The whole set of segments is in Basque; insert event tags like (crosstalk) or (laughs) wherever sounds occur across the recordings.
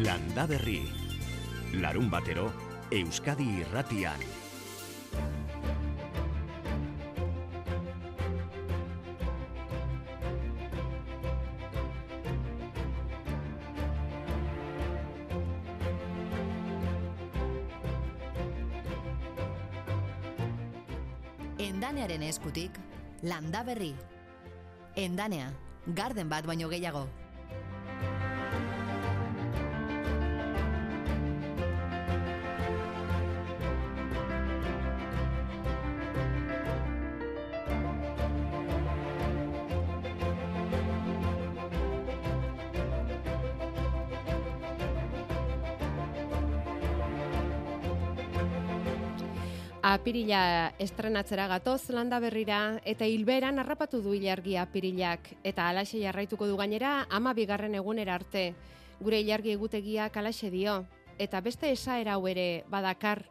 Landa Berri. Larun batero, Euskadi irratian. Endanearen eskutik, landa berri. Endanea, garden bat baino gehiago. Apirila estrenatzera gatoz landa berrira eta hilberan harrapatu du ilargi apirilak eta alaxe jarraituko du gainera ama bigarren egunera arte. Gure ilargi egutegiak alaxe dio eta beste esaera hau ere badakar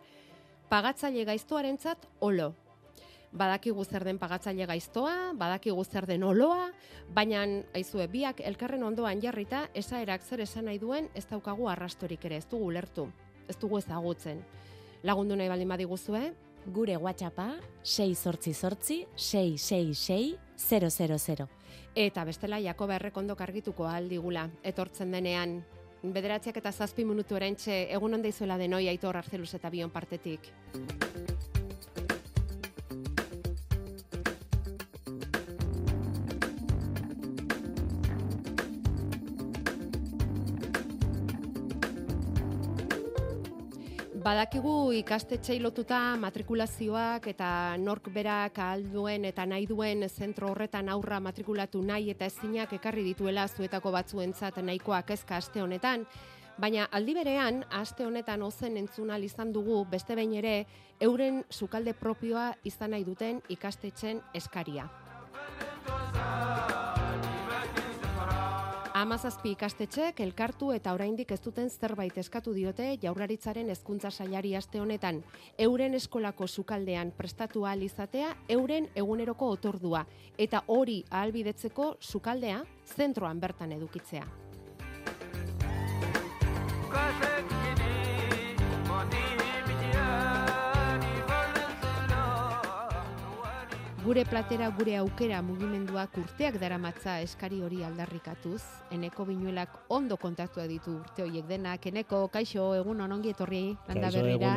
pagatzaile gaiztoarentzat olo. Badaki zer den pagatzaile gaiztoa, badaki zer den oloa, baina aizue biak elkarren ondoan jarrita esaerak zer esan nahi duen ez daukagu arrastorik ere ez dugu lertu, ez dugu ezagutzen lagundu nahi baldin badiguzue, gure WhatsAppa 6 sortzi sortzi 666 000. Eta bestela Jakoba errekondo kargituko aldigula, etortzen denean, bederatziak eta zazpi minutu erentxe, egun onda izuela denoi aitor arzeluz eta bion partetik. Badakigu ikastetxei lotuta matrikulazioak eta nork berak alduen eta nahi duen zentro horretan aurra matrikulatu nahi eta ezinak ekarri dituela zuetako batzuentzat nahikoa kezka aste honetan. Baina aldi berean, aste honetan ozen entzuna izan dugu beste behin ere euren sukalde propioa izan nahi duten ikastetxen eskaria. Amazazpi ikastetxek elkartu eta oraindik ez duten zerbait eskatu diote jaurlaritzaren hezkuntza sailari aste honetan euren eskolako sukaldean prestatu ahal izatea euren eguneroko otordua eta hori ahalbidetzeko sukaldea zentroan bertan edukitzea. Gure platera gure aukera mugimenduak urteak daramatza eskari hori aldarrikatuz, eneko binuelak ondo kontaktua ditu urte horiek denak, eneko, kaixo, egun ongi etorri, landa berrira,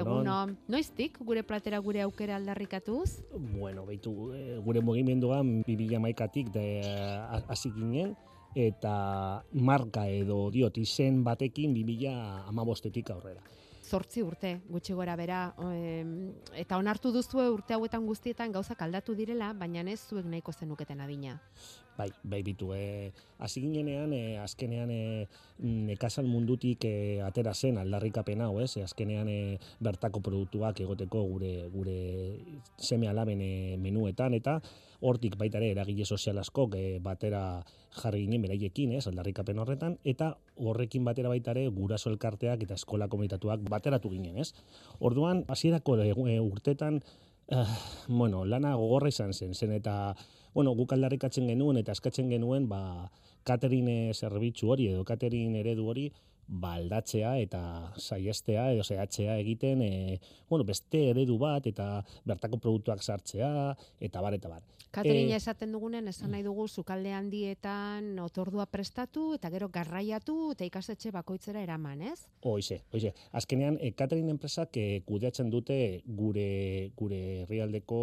egunon. Noiztik gure platera gure aukera aldarrikatuz? Bueno, behitu, eh, gure mugimenduan bibila maikatik hasi ginen, eta marka edo diot izen batekin bibila amabostetik aurrera zortzi urte gutxi gora bera eta onartu duzu urte hauetan guztietan gauzak aldatu direla, baina ez zuek nahiko zenuketen adina. Bai, bai bitu, e, hasi ginenean, e, azkenean e, nekazal mundutik e, atera zen aldarrikapen hau, ez? E, azkenean e, bertako produktuak egoteko gure gure seme alaben menuetan, eta hortik baita ere eragile sozial asko e, batera jarri ginen beraiekin, ez? Aldarrikapen horretan, eta horrekin batera baita ere guraso elkarteak eta eskola komunitatuak bateratu ginen, ez? Orduan, hasierako e, urtetan, uh, bueno, lana gogorra izan zen, zen eta bueno, guk aldarrikatzen genuen eta eskatzen genuen ba, katerine zerbitzu hori edo katerin eredu hori baldatzea eta saiestea edo zehatzea egiten e, bueno, beste eredu bat eta bertako produktuak sartzea eta bar eta bar. Katerina e, esaten dugunen esan nahi dugu sukalde handietan otordua prestatu eta gero garraiatu eta ikastetxe bakoitzera eraman, ez? Hoize, hoize. Azkenean e, Katerin enpresak e, kudeatzen dute gure gure herrialdeko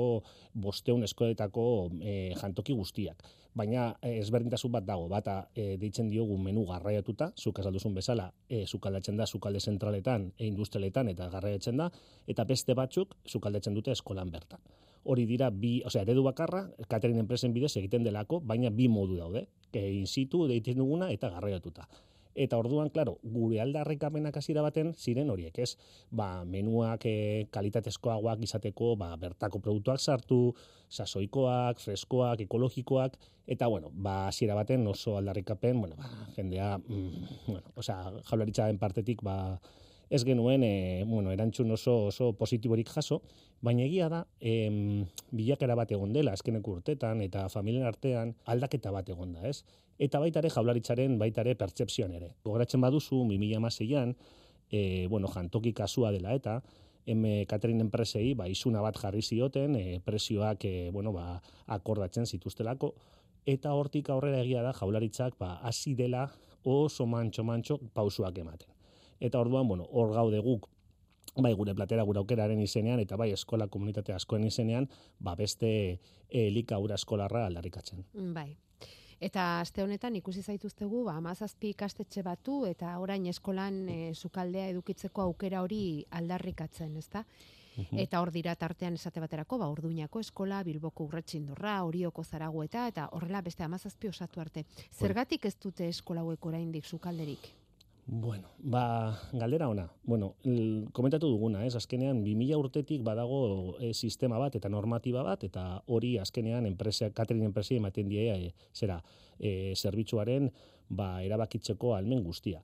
bosteun eskoletako e, jantoki guztiak baina eh, ezberdintasun bat dago, bata e, deitzen diogu menu garraiatuta, zuk azalduzun bezala, e, sukaldatzen da sukalde zentraletan e industrialetan eta garraiatzen da, eta beste batzuk sukaldatzen dute eskolan bertan. Hori dira bi, osea, eredu bakarra, catering enpresen bidez egiten delako, baina bi modu daude, e, in situ deitzen duguna eta garraiatuta. Eta orduan, claro, gure aldarrikamenak hasiera baten ziren horiek, ez? Ba, menuak e, kalitatezkoagoak izateko, ba, bertako produktuak sartu, sasoikoak, freskoak, ekologikoak, eta, bueno, ba, hasiera baten oso aldarrikapen, bueno, ba, jendea, mm, bueno, osea, jaularitzaren partetik, ba, ez genuen e, bueno, erantzun oso oso positiborik jaso, baina egia da em, bilakera bat egon dela azkeneko urtetan eta familien artean aldaketa bat egon da, ez? Eta baita ere jaularitzaren baita ere pertsepzioan ere. Gogoratzen baduzu 2016an, e, bueno, jantoki kasua dela eta M Catering enpresei ba isuna bat jarri zioten, e, presioak e, bueno, ba, akordatzen zituztelako eta hortik aurrera egia da jaularitzak ba hasi dela oso mantxo mantxo pausuak ematen. Eta orduan, bueno, hor gaude guk bai gure platera gure aukeraren izenean eta bai eskola komunitate askoen izenean, ba beste elikaura eskolarra aldarrikatzen. Bai. Eta aste honetan ikusi zaituztegu, ba 17 ikastetxe batu eta orain eskolan e, sukaldea edukitzeko aukera hori aldarrikatzen, ezta? Eta hor dira tartean esate baterako, ba Orduñako eskola, Bilboko Urretxindorra, Orioko Zaragoeta eta horrela beste 17 osatu arte. Zergatik ez dute eskola hauek oraindik sukalderik? Bueno, ba, galdera ona. Bueno, komentatu duguna, ez? Azkenean 2000 urtetik badago e, sistema bat eta normatiba bat eta hori azkenean enpresa catering enpresei ematen die e, zera, e, zerbitzuaren ba erabakitzeko almen guztia.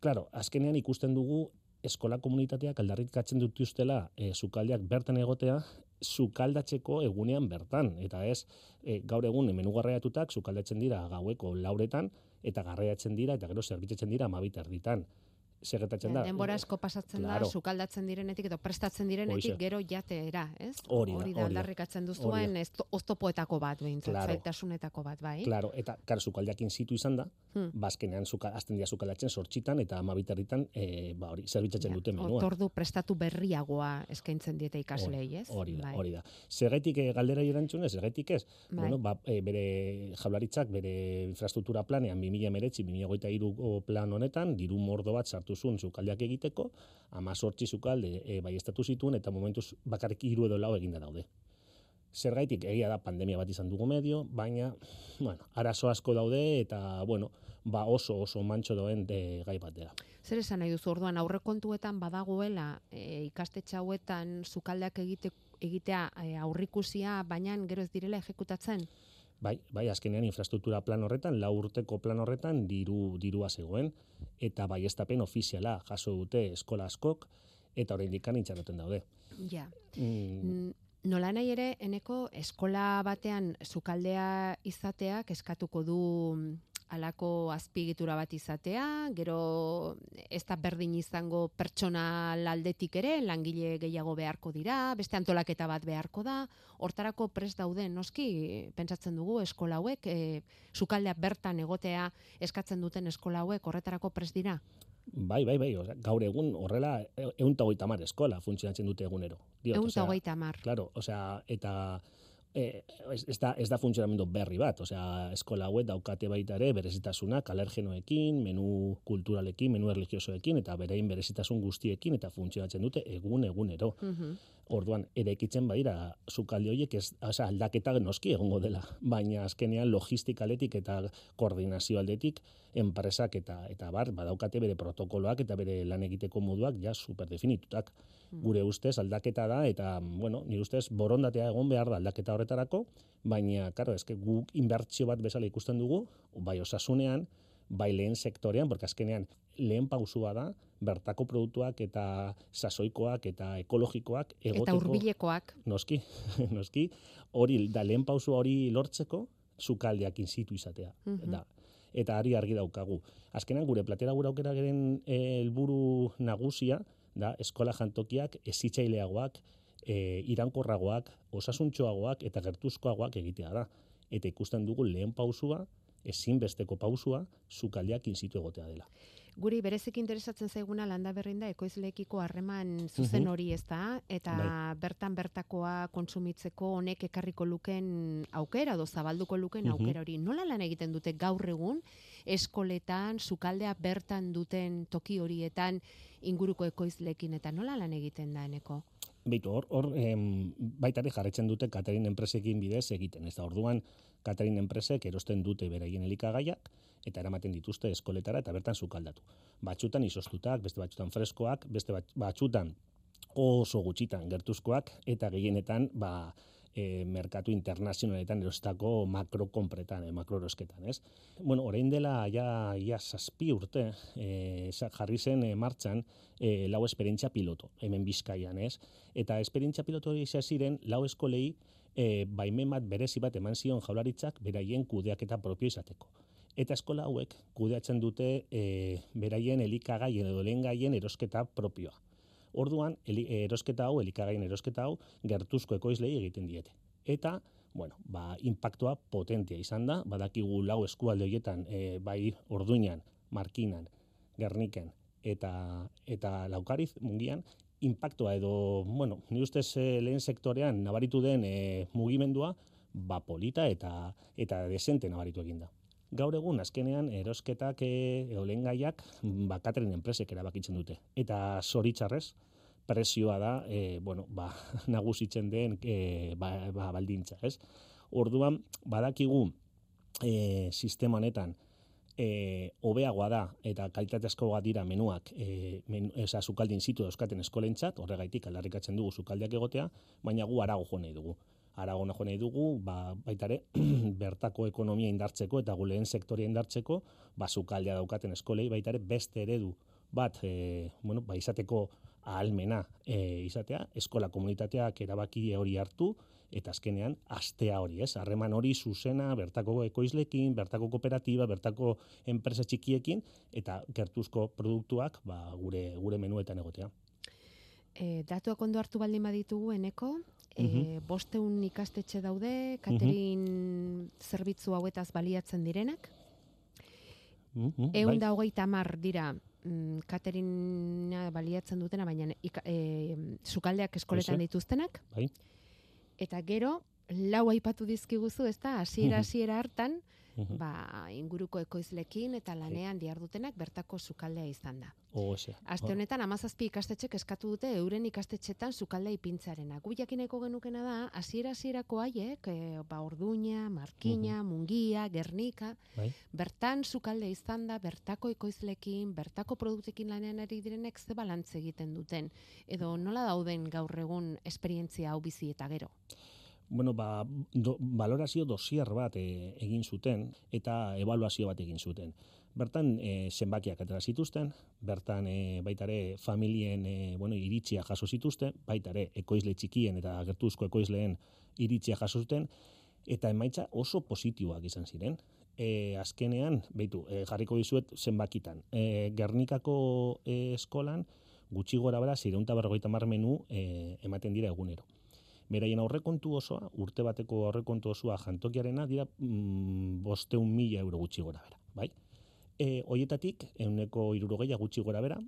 Claro, azkenean ikusten dugu eskola komunitateak aldarrikatzen dituztela e, sukaldeak bertan egotea sukaldatzeko egunean bertan eta ez e, gaur egun menu garraiatutak sukaldatzen dira gaueko lauretan eta garraiatzen dira eta gero zerbitzatzen dira 12 erditan. Zer gertatzen da? Denbora asko pasatzen Claro. da, sukaldatzen direnetik edo prestatzen direnetik Hoixe. gero jateera, ez? Hori da, hori da aldarrikatzen duzuen ez oztopoetako bat behintzat, Claro. zailtasunetako bat, bai? Claro, eta kar sukaldeak inzitu izan da, Hmm. bazkenean suka, azten dira sukaldatzen sortxitan eta amabiterritan e, ba, hori, zerbitzatzen dute menua. Otordu prestatu berriagoa eskaintzen diete ikaslei, ez? Hori da, Bai. hori da. Zergaitik eh, galdera erantzunez, zergaitik ez? Bai. Bueno, ba, e, bere jaularitzak bere infrastruktura planean 2019 2023 plan honetan diru mordo bat sartu zuen sukaldeak egiteko, 18 sukalde e, baiestatu zituen eta momentuz bakarrik hiru edo lau eginda daude. Zergaitik egia da pandemia bat izan dugu medio, baina bueno, arazo asko daude eta bueno, ba oso oso mantxo doen de gai bat dela. Zer esan nahi duzu orduan aurrekontuetan badagoela e, ikastetxe hauetan sukaldeak egite, egitea e, aurrikusia, baina gero ez direla ejekutatzen? Bai, bai, azkenean infrastruktura plan horretan, lau urteko plan horretan diru dirua zegoen eta baiestapen ofiziala jaso dute eskola askok eta oraindik itxaroten daude. Ja. Mm, Nola nahi ere, eneko eskola batean sukaldea izateak eskatuko du alako azpiegitura bat izatea, gero ez da berdin izango pertsonal aldetik ere, langile gehiago beharko dira, beste antolaketa bat beharko da, hortarako prest daude, noski, pentsatzen dugu eskola hauek, e, sukaldea bertan egotea eskatzen duten eskola hauek horretarako prest dira. bai, bai, bai, osea, gaur egun horrela ehun eta hogeita hamar eskola funtzionatzen dute egunero. Diot, eta hogeita hamar. Claro, osea, eta e, ez, ez, da, ez da funtzionamendu berri bat, osea, eskola hauek daukate baita ere berezitasunak alergenoekin, menu kulturalekin, menu religiosoekin, eta berein berezitasun guztiekin, eta funtzionatzen dute egun egunero. Mhm. Orduan, eraikitzen badira sukalde horiek ez, osea, aldaketa noski egongo dela, baina azkenean logistikaletik eta koordinazio aldetik enpresak eta eta bar badaukate bere protokoloak eta bere lan egiteko moduak ja super definitutak. Gure ustez aldaketa da eta bueno, nire ustez borondatea egon behar da aldaketa horretarako, baina claro, eske guk inbertsio bat bezala ikusten dugu, bai osasunean, bai lehen sektorean, porque azkenean lehen pausua da, bertako produktuak eta sasoikoak eta ekologikoak egoteko. Eta hurbilekoak. Noski, (laughs) noski, hori da lehen pausua hori lortzeko sukaldeak inzitu izatea. Mhm. Da, eta ari argi daukagu. Azkenan gure platera gura aukeraren eh, helburu nagusia da eskola jantokiak ezitzaileagoak, e, irankorragoak, osasuntxoagoak eta gertuzkoagoak egitea da. Eta ikusten dugu lehen pausua, ezinbesteko pausua, sukaldeak inzitu egotea dela. Guri berezik interesatzen zaiguna landa berrin da ekoizleekiko harreman zuzen hori ez da, eta Bai. bertan bertakoa kontsumitzeko honek ekarriko luken aukera, edo zabalduko luken aukera hori. Nola lan egiten dute gaur egun, eskoletan, sukaldea bertan duten toki horietan inguruko ekoizleekin, eta nola lan egiten da eneko? Beitu, hor, hor em, baita ere jarretzen dute Katerin enpresekin bidez egiten. Ez da, orduan Katerin enpresek erosten dute beraien elikagaiak eta eramaten dituzte eskoletara eta bertan sukaldatu. Batxutan izostutak, beste batxutan freskoak, beste bat- batxutan oso gutxitan gertuzkoak eta gehienetan ba, e, merkatu internazionaletan erostako makro konpretan, e, makro erosketan, ez? Bueno, orain dela ja, ja zazpi urte e, jarri zen e, martxan e, lau esperientzia piloto, hemen bizkaian, ez? Eta esperientzia piloto hori ziren lau eskolei e, baimen bat berezi bat eman zion jaularitzak beraien kudeaketa propio izateko. Eta eskola hauek kudeatzen dute e, beraien elikagaien edo lehen erosketa propioa. Orduan, erosketa hau, elikagain erosketa hau, gertuzko ekoizlei egiten diete. Eta, bueno, ba, impactua potentia izan da, badakigu lau eskualde horietan, e, bai orduinan, markinan, gerniken, eta, eta laukariz mungian, impactua edo, bueno, ni ustez e, lehen sektorean nabaritu den e, mugimendua, ba polita eta eta desente nabaritu egin da. Gaur egun azkenean erosketak e, lehen gaiak bakateren enpresek erabakitzen dute. Eta zoritzarrez, presioa da, e, bueno, ba, (laughs) nagusitzen den e, ba, ba, baldintza, ez? Orduan, badakigu e, sistema honetan, e, obeagoa da eta kalitatezko bat dira menuak e, men, eza, zukaldin zitu euskaten eskolentzat, horregaitik aldarrikatzen dugu zukaldiak egotea, baina gu arago jo nahi dugu. Arago nahi nahi dugu, ba, baitare, (clears throat) bertako ekonomia indartzeko eta guleen sektoria indartzeko, ba, zukaldea daukaten eskolei, baitare, beste eredu bat, e, bueno, ba, izateko ahalmena e, izatea, eskola komunitateak erabaki hori hartu, eta azkenean astea hori, ez? Harreman hori zuzena bertako ekoizlekin, bertako kooperatiba, bertako enpresa txikiekin eta gertuzko produktuak, ba, gure gure menuetan egotea. E, datuak ondo hartu baldin baditugu eneko, e, bosteun ikastetxe daude, katerin zerbitzu hauetaz baliatzen direnak. Mm -hmm, Egun bai. da hogeita mar dira mm, katerina baliatzen dutena, baina e, sukaldeak eskoletan dituztenak. Bai. Eta gero, lau aipatu dizkiguzu, ez da, hasiera hasiera hartan, ba, inguruko ekoizlekin eta lanean diardutenak bertako sukaldea izan da. Oxe. Aste honetan, amazazpi ikastetxek eskatu dute euren ikastetxetan sukaldea ipintzarena. Gu jakineko genukena da, hasiera hasierako haiek, e, ba, orduña, markina, mungia, gernika, bai. bertan sukaldea izan da, bertako ekoizlekin, bertako produktekin lanean ari direnek ze balantze egiten duten. Edo nola dauden gaur egun esperientzia hau bizi eta gero? Bueno, ba, do, valorazio dosier bat e, egin zuten eta evaluazio bat egin zuten. Bertan e, zenbakiak atera zituzten, bertan e, baitare familien e, bueno, iritzia jaso zituzten, baitare ekoizle txikien eta gertuzko ekoizleen iritzia jaso zuten, eta emaitza oso positiboak izan ziren. E, azkenean, behitu, e, jarriko dizuet zenbakitan. E, Gernikako e, eskolan, gutxi gora bera, zireunta berrogeita menu e, ematen dira egunero beraien aurrekontu osoa, urte bateko aurrekontu osoa jantokiarena dira mm, bosteun mila euro gutxi gora bera, bai? E, oietatik, euneko irurogeia gutxi gora bera,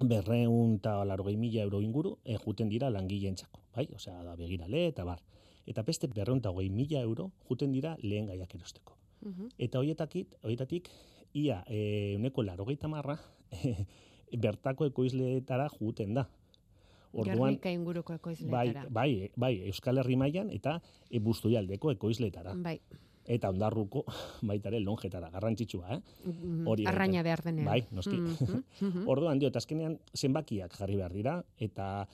berreun eta larogei mila euro inguru, e, juten dira langileen txako, bai? Osea, da begirale eta bar. Eta beste berreun eta hogei mila euro juten dira lehen gaiak erosteko. Eta hoietatik, hoietatik, ia, e, euneko larogeita marra, (laughs) bertako ekoizleetara juten da. Orduan, Gernika inguruko ekoizletara. Bai, bai, bai, Euskal Herri mailan eta e, Bustoialdeko ekoizletara. Bai. Eta ondarruko (laughs) baitare longetara, garrantzitsua, eh? Mm-hmm. Hori Arraina behar denean. Bai, noski. Mm -hmm. (laughs) Orduan, dio, azkenean zenbakiak jarri behar dira, eta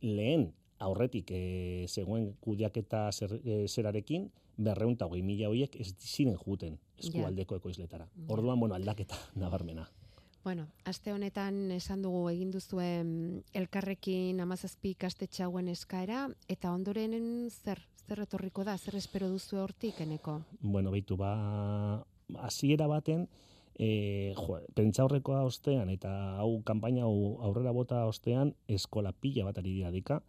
lehen aurretik e, zegoen kudiaketa zer, e, zerarekin, berreun eta hogei mila horiek ez ziren juten eskualdeko ekoizletara. Orduan, bueno, aldaketa (laughs) nabarmena. Bueno, aste honetan esan dugu egin duzuen elkarrekin amazazpi ikastetxe hauen eskaera, eta ondoren zer, zer etorriko da, zer espero duzu hortik, eneko? Bueno, behitu, ba, hasiera baten, e, jo, pentsa horrekoa ostean, eta hau kanpaina aurrera bota ostean, eskola pila bat ari dira dika,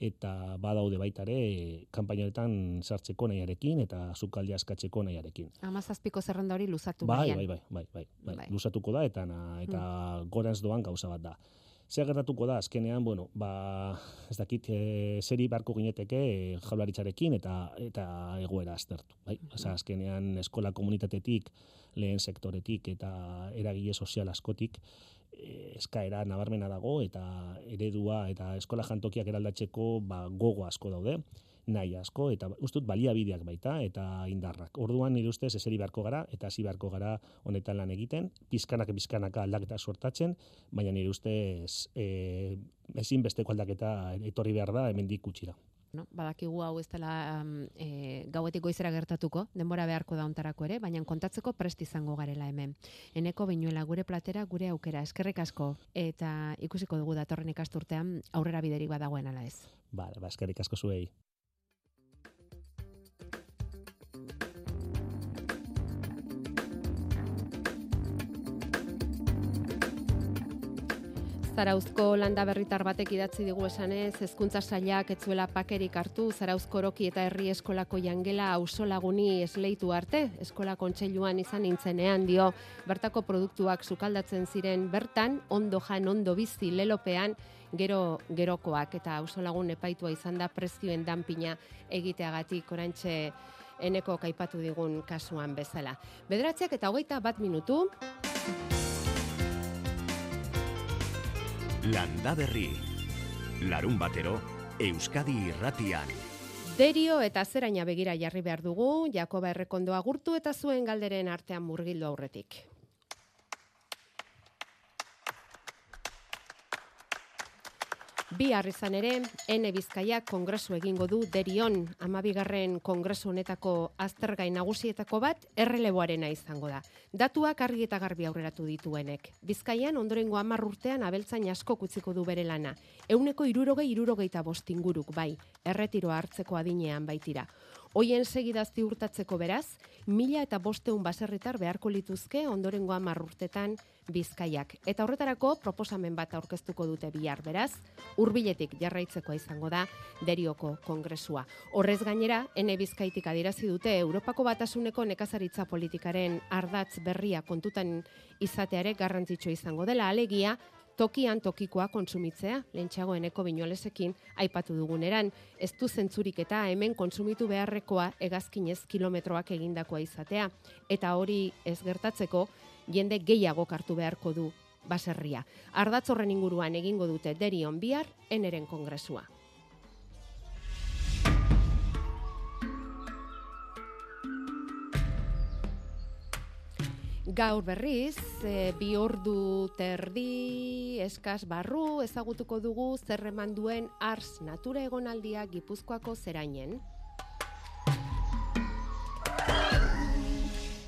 eta badaude baita ere kanpainoetan sartzeko nahiarekin eta zukaldi askatzeko nahiarekin. Amazazpiko zerrenda hori luzatu bai, bai, bai, bai, bai, bai, bai. luzatuko da eta na, eta hmm. gorantz doan gauza bat da. Zer gertatuko da, azkenean, bueno, ba, ez dakit, e, zeri barko gineteke e, jaularitzarekin eta eta egoera aztertu. Bai? Hmm. azkenean, eskola komunitatetik, lehen sektoretik eta eragile sozial askotik, eskaera nabarmena dago eta eredua eta eskola jantokiak eraldatzeko ba, gogo asko daude nahi asko eta ustut baliabideak baita eta indarrak. Orduan nire ustez eseri beharko gara eta hasi beharko gara honetan lan egiten, pizkanak pizkanaka aldaketa sortatzen, baina nire ustez e, ezin besteko aldaketa etorri behar da hemendik gutxira. No, badakigu hau ez dela um, e, gauetik goizera gertatuko, denbora beharko da ontarako ere, baina kontatzeko prest izango garela hemen. Eneko binuela gure platera, gure aukera, eskerrik asko, eta ikusiko dugu datorren ikasturtean aurrera biderik badagoen ala ez. Bale, ba, eskerrik asko zuei. Zarauzko landa berritar batek idatzi digu esanez, hezkuntza sailak etzuela pakerik hartu, Zarauzko oroki eta herri eskolako jangela ausolaguni esleitu arte, eskola kontseiluan izan nintzenean dio, bertako produktuak sukaldatzen ziren bertan, ondo jan, ondo bizi, lelopean, gero gerokoak eta auzolagun epaitua izan da prezioen danpina egiteagatik. Orantxe eneko kaipatu digun kasuan bezala. Bederatziak eta hogeita bat minutu, Landa Berri. Larun batero, Euskadi irratian. Derio eta zeraina begira jarri behar dugu, Jakoba errekondoa gurtu eta zuen galderen artean murgildu aurretik. Bi izan ere, N Bizkaiak kongresu egingo du derion amabigarren kongresu honetako aztergai nagusietako bat erreleboarena izango da. Datuak argi eta garbi aurreratu dituenek. Bizkaian ondorengo hamar urtean abeltzain asko kutziko du bere lana. Euneko irurogei irurogeita bostinguruk bai, erretiroa hartzeko adinean baitira. Hoien segidazti urtatzeko beraz, mila eta bosteun baserritar beharko lituzke ondorengo hamar urtetan bizkaiak. Eta horretarako proposamen bat aurkeztuko dute bihar beraz, hurbiletik jarraitzeko izango da derioko kongresua. Horrez gainera, ene bizkaitik adirazi dute Europako batasuneko nekazaritza politikaren ardatz berria kontutan izateare garrantzitsu izango dela alegia, tokian tokikoa kontsumitzea, lentsago eneko binolesekin aipatu duguneran, ez du zentzurik eta hemen kontsumitu beharrekoa egazkinez kilometroak egindakoa izatea, eta hori ez gertatzeko, jende gehiago kartu beharko du baserria. Ardatzorren inguruan egingo dute derion bihar, eneren kongresua. Gaur berriz, e, bi ordu terdi, eskas barru, ezagutuko dugu zerreman duen ars natura egonaldia gipuzkoako zerainen.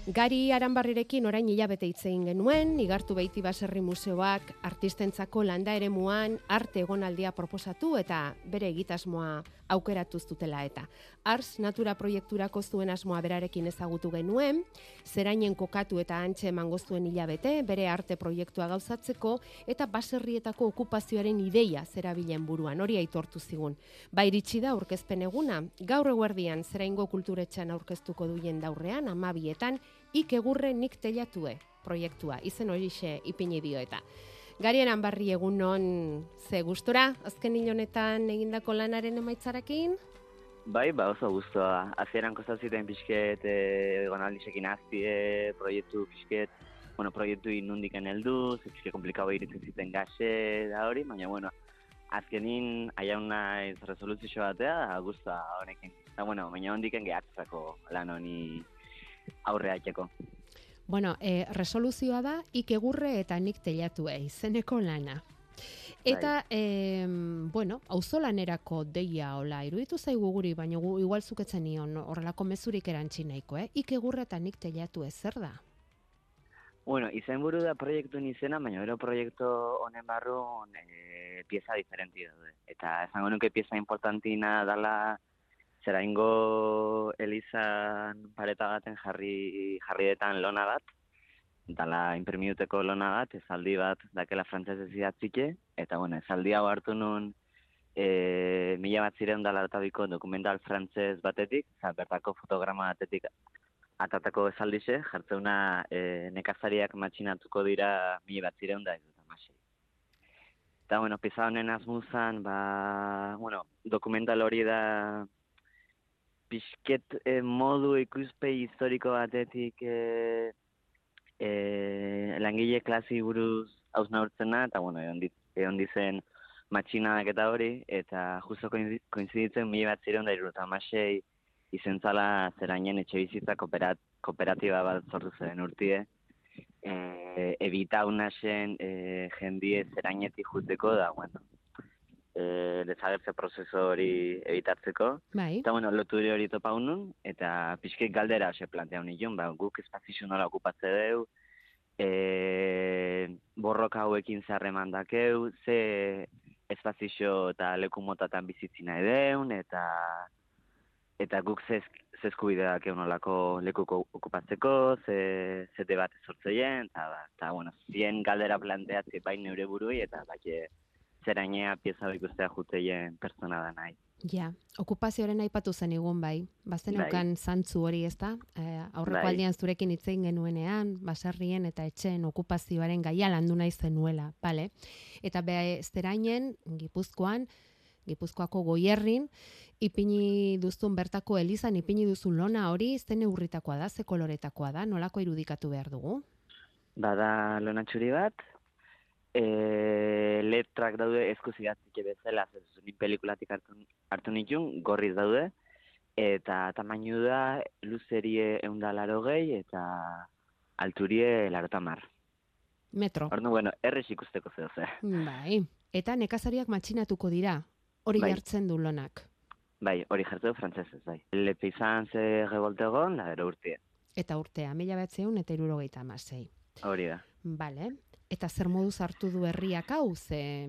Gari aranbarrirekin orain hilabete hitzein genuen, igartu behiti baserri museoak artistentzako landa ere muan arte egonaldia proposatu eta bere egitasmoa aukeratu zutela eta. Ars Natura proiekturako zuen asmoa berarekin ezagutu genuen, zerainen kokatu eta antxe emango zuen hilabete, bere arte proiektua gauzatzeko eta baserrietako okupazioaren ideia zerabilen buruan, hori aitortu zigun. Ba iritsi da aurkezpen eguna, gaur eguerdian zeraingo kulturetxan aurkeztuko duien daurrean, amabietan, ik egurre nik telatue proiektua, izen hori xe ipini dio eta. Garien anbarri egun non ze gustora, azken honetan egindako lanaren emaitzarakin? Bai, ba oso guztua. Azieran kostaziten pixket, e, egon aldisekin azti, e, proiektu pixket, bueno, proiektu inundiken heldu, ze pixket komplikau iritzen ziten gaxe, da hori, baina, bueno, azkenin aiauna ez resoluzio batea, da guztua honekin. Da, bueno, baina hondiken gehatzako lan honi aurre haiteko. Bueno, e, resoluzioa da, ikegurre eta nik telatu izeneko lana. Eta, e, bueno, auzolanerako deia hola, iruditu zaigu guri, baina gu, igual zuketzen nion horrelako mezurik erantzi nahiko, eh? Ikegurre eta nik telatu ez zer da? Bueno, izen buru da proiektu izena, baina ero proiektu honen barru e, pieza diferenti daude. Eta esango nuke pieza importantina dala zeraingo elizan pareta baten jarri jarrietan lona bat, dala imprimiuteko lona bat, ezaldi bat dakela frantzese zidatzike, eta bueno, ezaldi hau hartu nun e, mila bat ziren dala dokumental frantzez batetik, za, bertako fotograma batetik atatako esaldixe, jartzeuna e, nekazariak matxinatuko dira mila bat ziren da, ez. Eta, bueno, pisa honen azmuzan, ba, bueno, dokumental hori da pixket e, modu ikuspe historiko batetik e, e, langile klasi buruz urtzena, eta bueno, egon dizen matxinadak eta hori, eta justo koinziditzen mila bat ziren da iruta amasei izentzala zerainen etxe bizitza kooperat, kooperatiba bat sortu zen urtie, e, ebita unasen e, jendie zerainetik juteko da, bueno, e, desagertze prozesu hori ebitatzeko. Bai. Eta, bueno, loture hori topa unun, eta pixkik galdera ose plantea union, ba, guk espazio nola okupatze deu, e, borroka hauekin zarreman dakeu, ze espazio eta leku motatan bizitzi nahi deun, eta eta guk ze ze eskubideak egun olako lekuko okupatzeko, ze, ze debate sortzeien, eta, ba, eta, bueno, zien galdera planteatzi bain neure burui, eta bake zerainea pieza ikustea juteien pertsona da nahi. Ja, okupazioaren aipatu zen egun bai. Bazen Bai. zantzu hori, ezta? E, aurreko Bai. aldian zurekin hitz egin genuenean, basarrien eta etxeen okupazioaren gaia landu nahi zenuela, bale? Eta be zerainen, Gipuzkoan, Gipuzkoako goierrin, ipini duzun bertako elizan, ipini duzun lona hori, zen neurritakoa da, ze koloretakoa da, nolako irudikatu behar dugu? Bada lona txuri bat, e, letrak daude eskuzigatzik bezala, ez ni pelikulatik hartu, hartu nitun, gorriz daude, eta tamainu da luzerie eunda laro gehi, eta alturie larota mar. Metro. Ordu, bueno, errez ikusteko zeo ze. Bai. Eta nekazariak matxinatuko dira, hori Bai. jartzen du lonak. Bai, hori jartzeu frantzesez, bai. Lepe izan ze revolte egon, da ero urtie. Eta urtea, mila batzeun eta irurogeita amasei. Hori da. Bale. Eta zer moduz hartu du herriak hau, ze,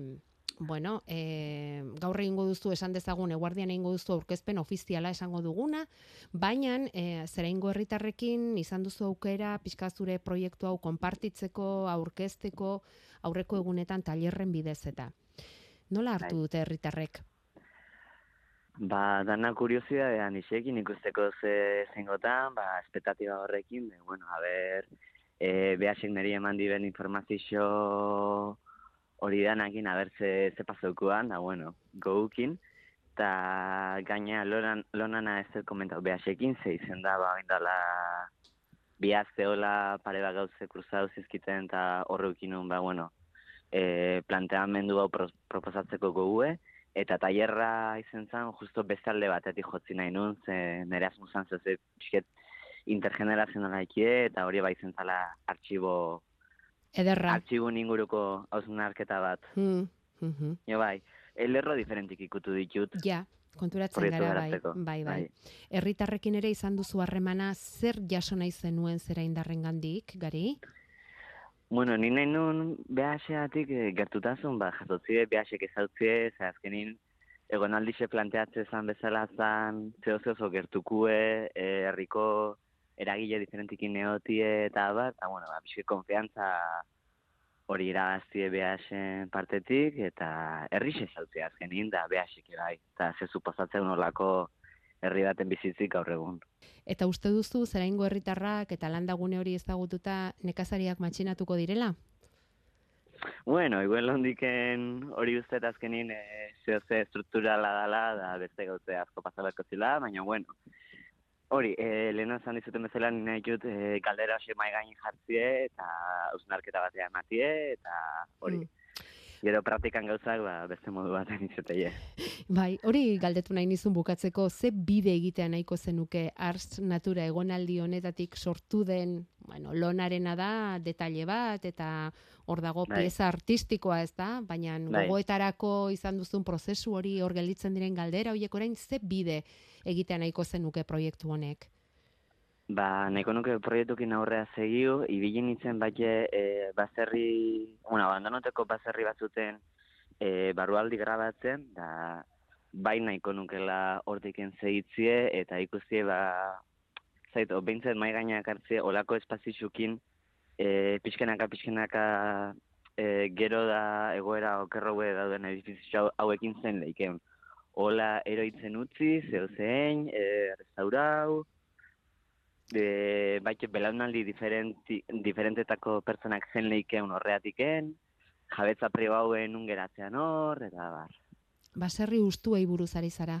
bueno, e, gaur egingo duzu esan dezagun, eguardian egingo duzu aurkezpen ofiziala esango duguna, baina e, zera ingo herritarrekin izan duzu aukera, pixka zure proiektu hau konpartitzeko, aurkezteko, aurreko egunetan tailerren bidez eta. Nola hartu Bai. dute herritarrek? Ba, dana kuriosidadean isekin ikusteko ze zengotan, ba, espetatiba horrekin, de, bueno, a ber, e, behasek niri eman diben informazio hori danakin, a ber, ze, ze pasaukuan, da, bueno, goukin, eta gaina lonan, lonana ez dut komentau behasekin, ze izen da, ba, indala, bihazte hola pare bat gauze kruzau zizkiten, eta horrekin ba, bueno, e, planteamendu hau pro- proposatzeko gogue, eta tailerra izen zen, justo bestalde batetik jotzi nahi nun, ze nire asmuzan ze ze pixket intergenerazionala ikie, eta hori bai izen zala artxibo, Ederra. artxibo inguruko hausnarketa bat. Hmm, mhm. Jo bai, lerro diferentik ikutu ditut, Ja, konturatzen gara bai, garatzeko. bai, bai. Herritarrekin ere izan duzu harremana zer jaso nahi zenuen zera indarrengandik, gari? Bueno, ni nahi nun BH-atik eh, gertutasun, ba, jatotzie, BH-ek ezautzie, ze azkenin, egon aldixe planteatze zan bezala zan, zeo gertukue, eh, herriko eragile diferentikin neotie eta bat, eta, bueno, ba, pixke konfiantza hori iragaztie BH-en partetik, eta herrixe ezautzea azkenin, da BH-ek bai, eta ze suposatzen olako herri baten bizitzik gaur egun. Eta uste duzu zeraingo herritarrak eta landagune hori ezagututa nekazariak matxinatuko direla? Bueno, igual londiken hori uste azkenin e, zeo ze strukturala dala, da beste gauze asko pasabeko zila, baina bueno. Hori, e, lehenu esan dizuten bezala nina ditut e, galdera hori mai gain jartzie eta ausnarketa batea ematie eta hori. Mm. Gero praktikan gauzak ba, beste modu baten izateie. Bai, hori galdetu nahi nizun bukatzeko, ze bide egitea nahiko zenuke Ars Natura egonaldi honetatik sortu den, bueno, lonarena da, detalle bat, eta hor dago Bai. pieza artistikoa ez da, baina Bai. gogoetarako izan duzun prozesu hori hor gelditzen diren galdera, horiek orain ze bide egitea nahiko zenuke proiektu honek. Ba, nahiko nuke proiektukin aurrea segiu, ibili nintzen baite e, baserri, bueno, abandonoteko baserri batzuten e, barrualdi grabatzen, da bai nahiko nukela hortiken segitzie, eta ikustie, ba, zait, behintzen mai gainak hartzie, olako espazitxukin, e, pixkenaka, pixkenaka, e, gero da egoera okerrogue dauden edifizio hauekin zen leiken. Ola eroitzen utzi, zeo zein, e, restaurau, de baite belaunaldi diferenti, diferentetako pertsonak zen leikeun horreatiken, jabetza pribauen ungeratzean hor, eta bar. Baserri ustuei buruz ari zara.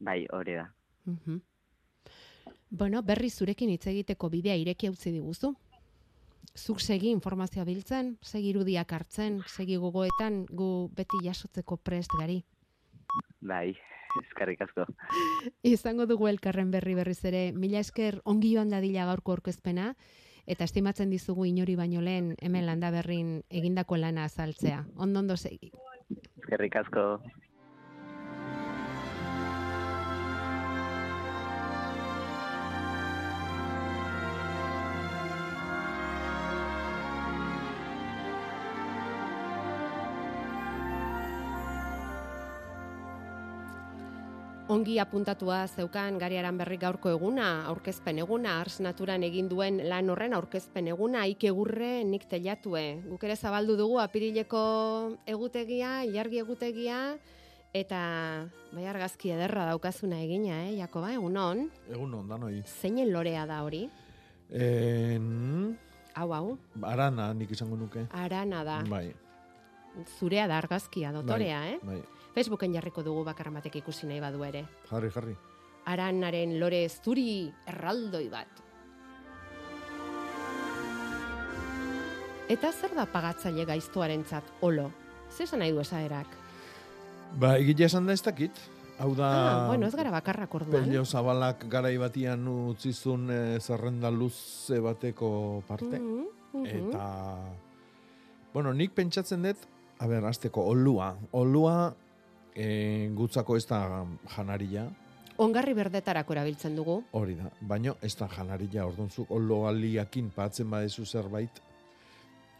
Bai, hori da. Mhm. Bueno, berri zurekin hitz egiteko bidea ireki utzi diguzu. Zuk segi informazioa biltzen, segi irudiak hartzen, segi gogoetan gu beti jasotzeko prest gari. Bai, eskarrik asko. Izango dugu elkarren berri berriz ere, mila esker ongi joan dadila gaurko aurkezpena, eta estimatzen dizugu inori baino lehen hemen landa berrin egindako lana azaltzea. Ondo ondo segi. eskerrik asko. Ongi apuntatua zeukan gariaran berri gaurko eguna, aurkezpen eguna, Ars Naturan egin duen lan horren aurkezpen eguna, Ike Gurre nik telatue. Guk ere zabaldu dugu apirileko egutegia, ilargi egutegia, eta bai argazki ederra daukazuna egina, eh, Jakoba, egunon? Egun on, danoi. Zeinen lorea da hori? En... Hau, hau, Arana nik izango nuke. arana da. Bai, Zurea da argazkia, dotorea, eh? bai. Facebooken jarriko dugu bakarran batek ikusi nahi badu ere. Jarri, jarri. aranaren lore zuri erraldoi bat. Eta zer da pagatzaile gaiztoarentzat olo? Zer esan nahi du esaerak? Ba, egitea esan da ez dakit. Hau da... ah, bueno, ez gara bakarrak orduan. Pelio Zabalak garai batian utzizun e, zerrenda luze bateko parte. Mhm, mhm. Eta, bueno, nik pentsatzen dut, a ber, azteko, olua. Olua e, gutzako ez da janaria, Ongarri berdetarako erabiltzen dugu. hori da. Baino ez da janaria, orduan zuk oloaliakin patzen badezu zerbait,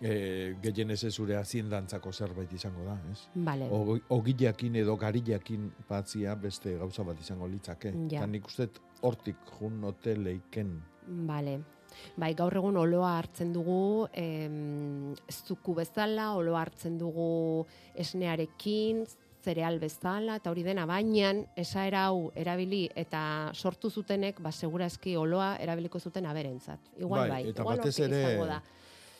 e, gehienez ez zure aziendantzako zerbait izango da, ez? Vale. Ogi- Ogileakin edo garileakin patzia beste gauza bat izango litzake. Ja. Eta nik uste hortik jun ote leiken. Vale. Bai, gaur egun oloa hartzen dugu, em, zuku bezala, oloa hartzen dugu esnearekin, zereal bezala, eta hori dena bainan, esaera hau erabili eta sortu zutenek, ba, segurazki oloa erabiliko zuten aberentzat. Igual bai, eta igual batez ere da.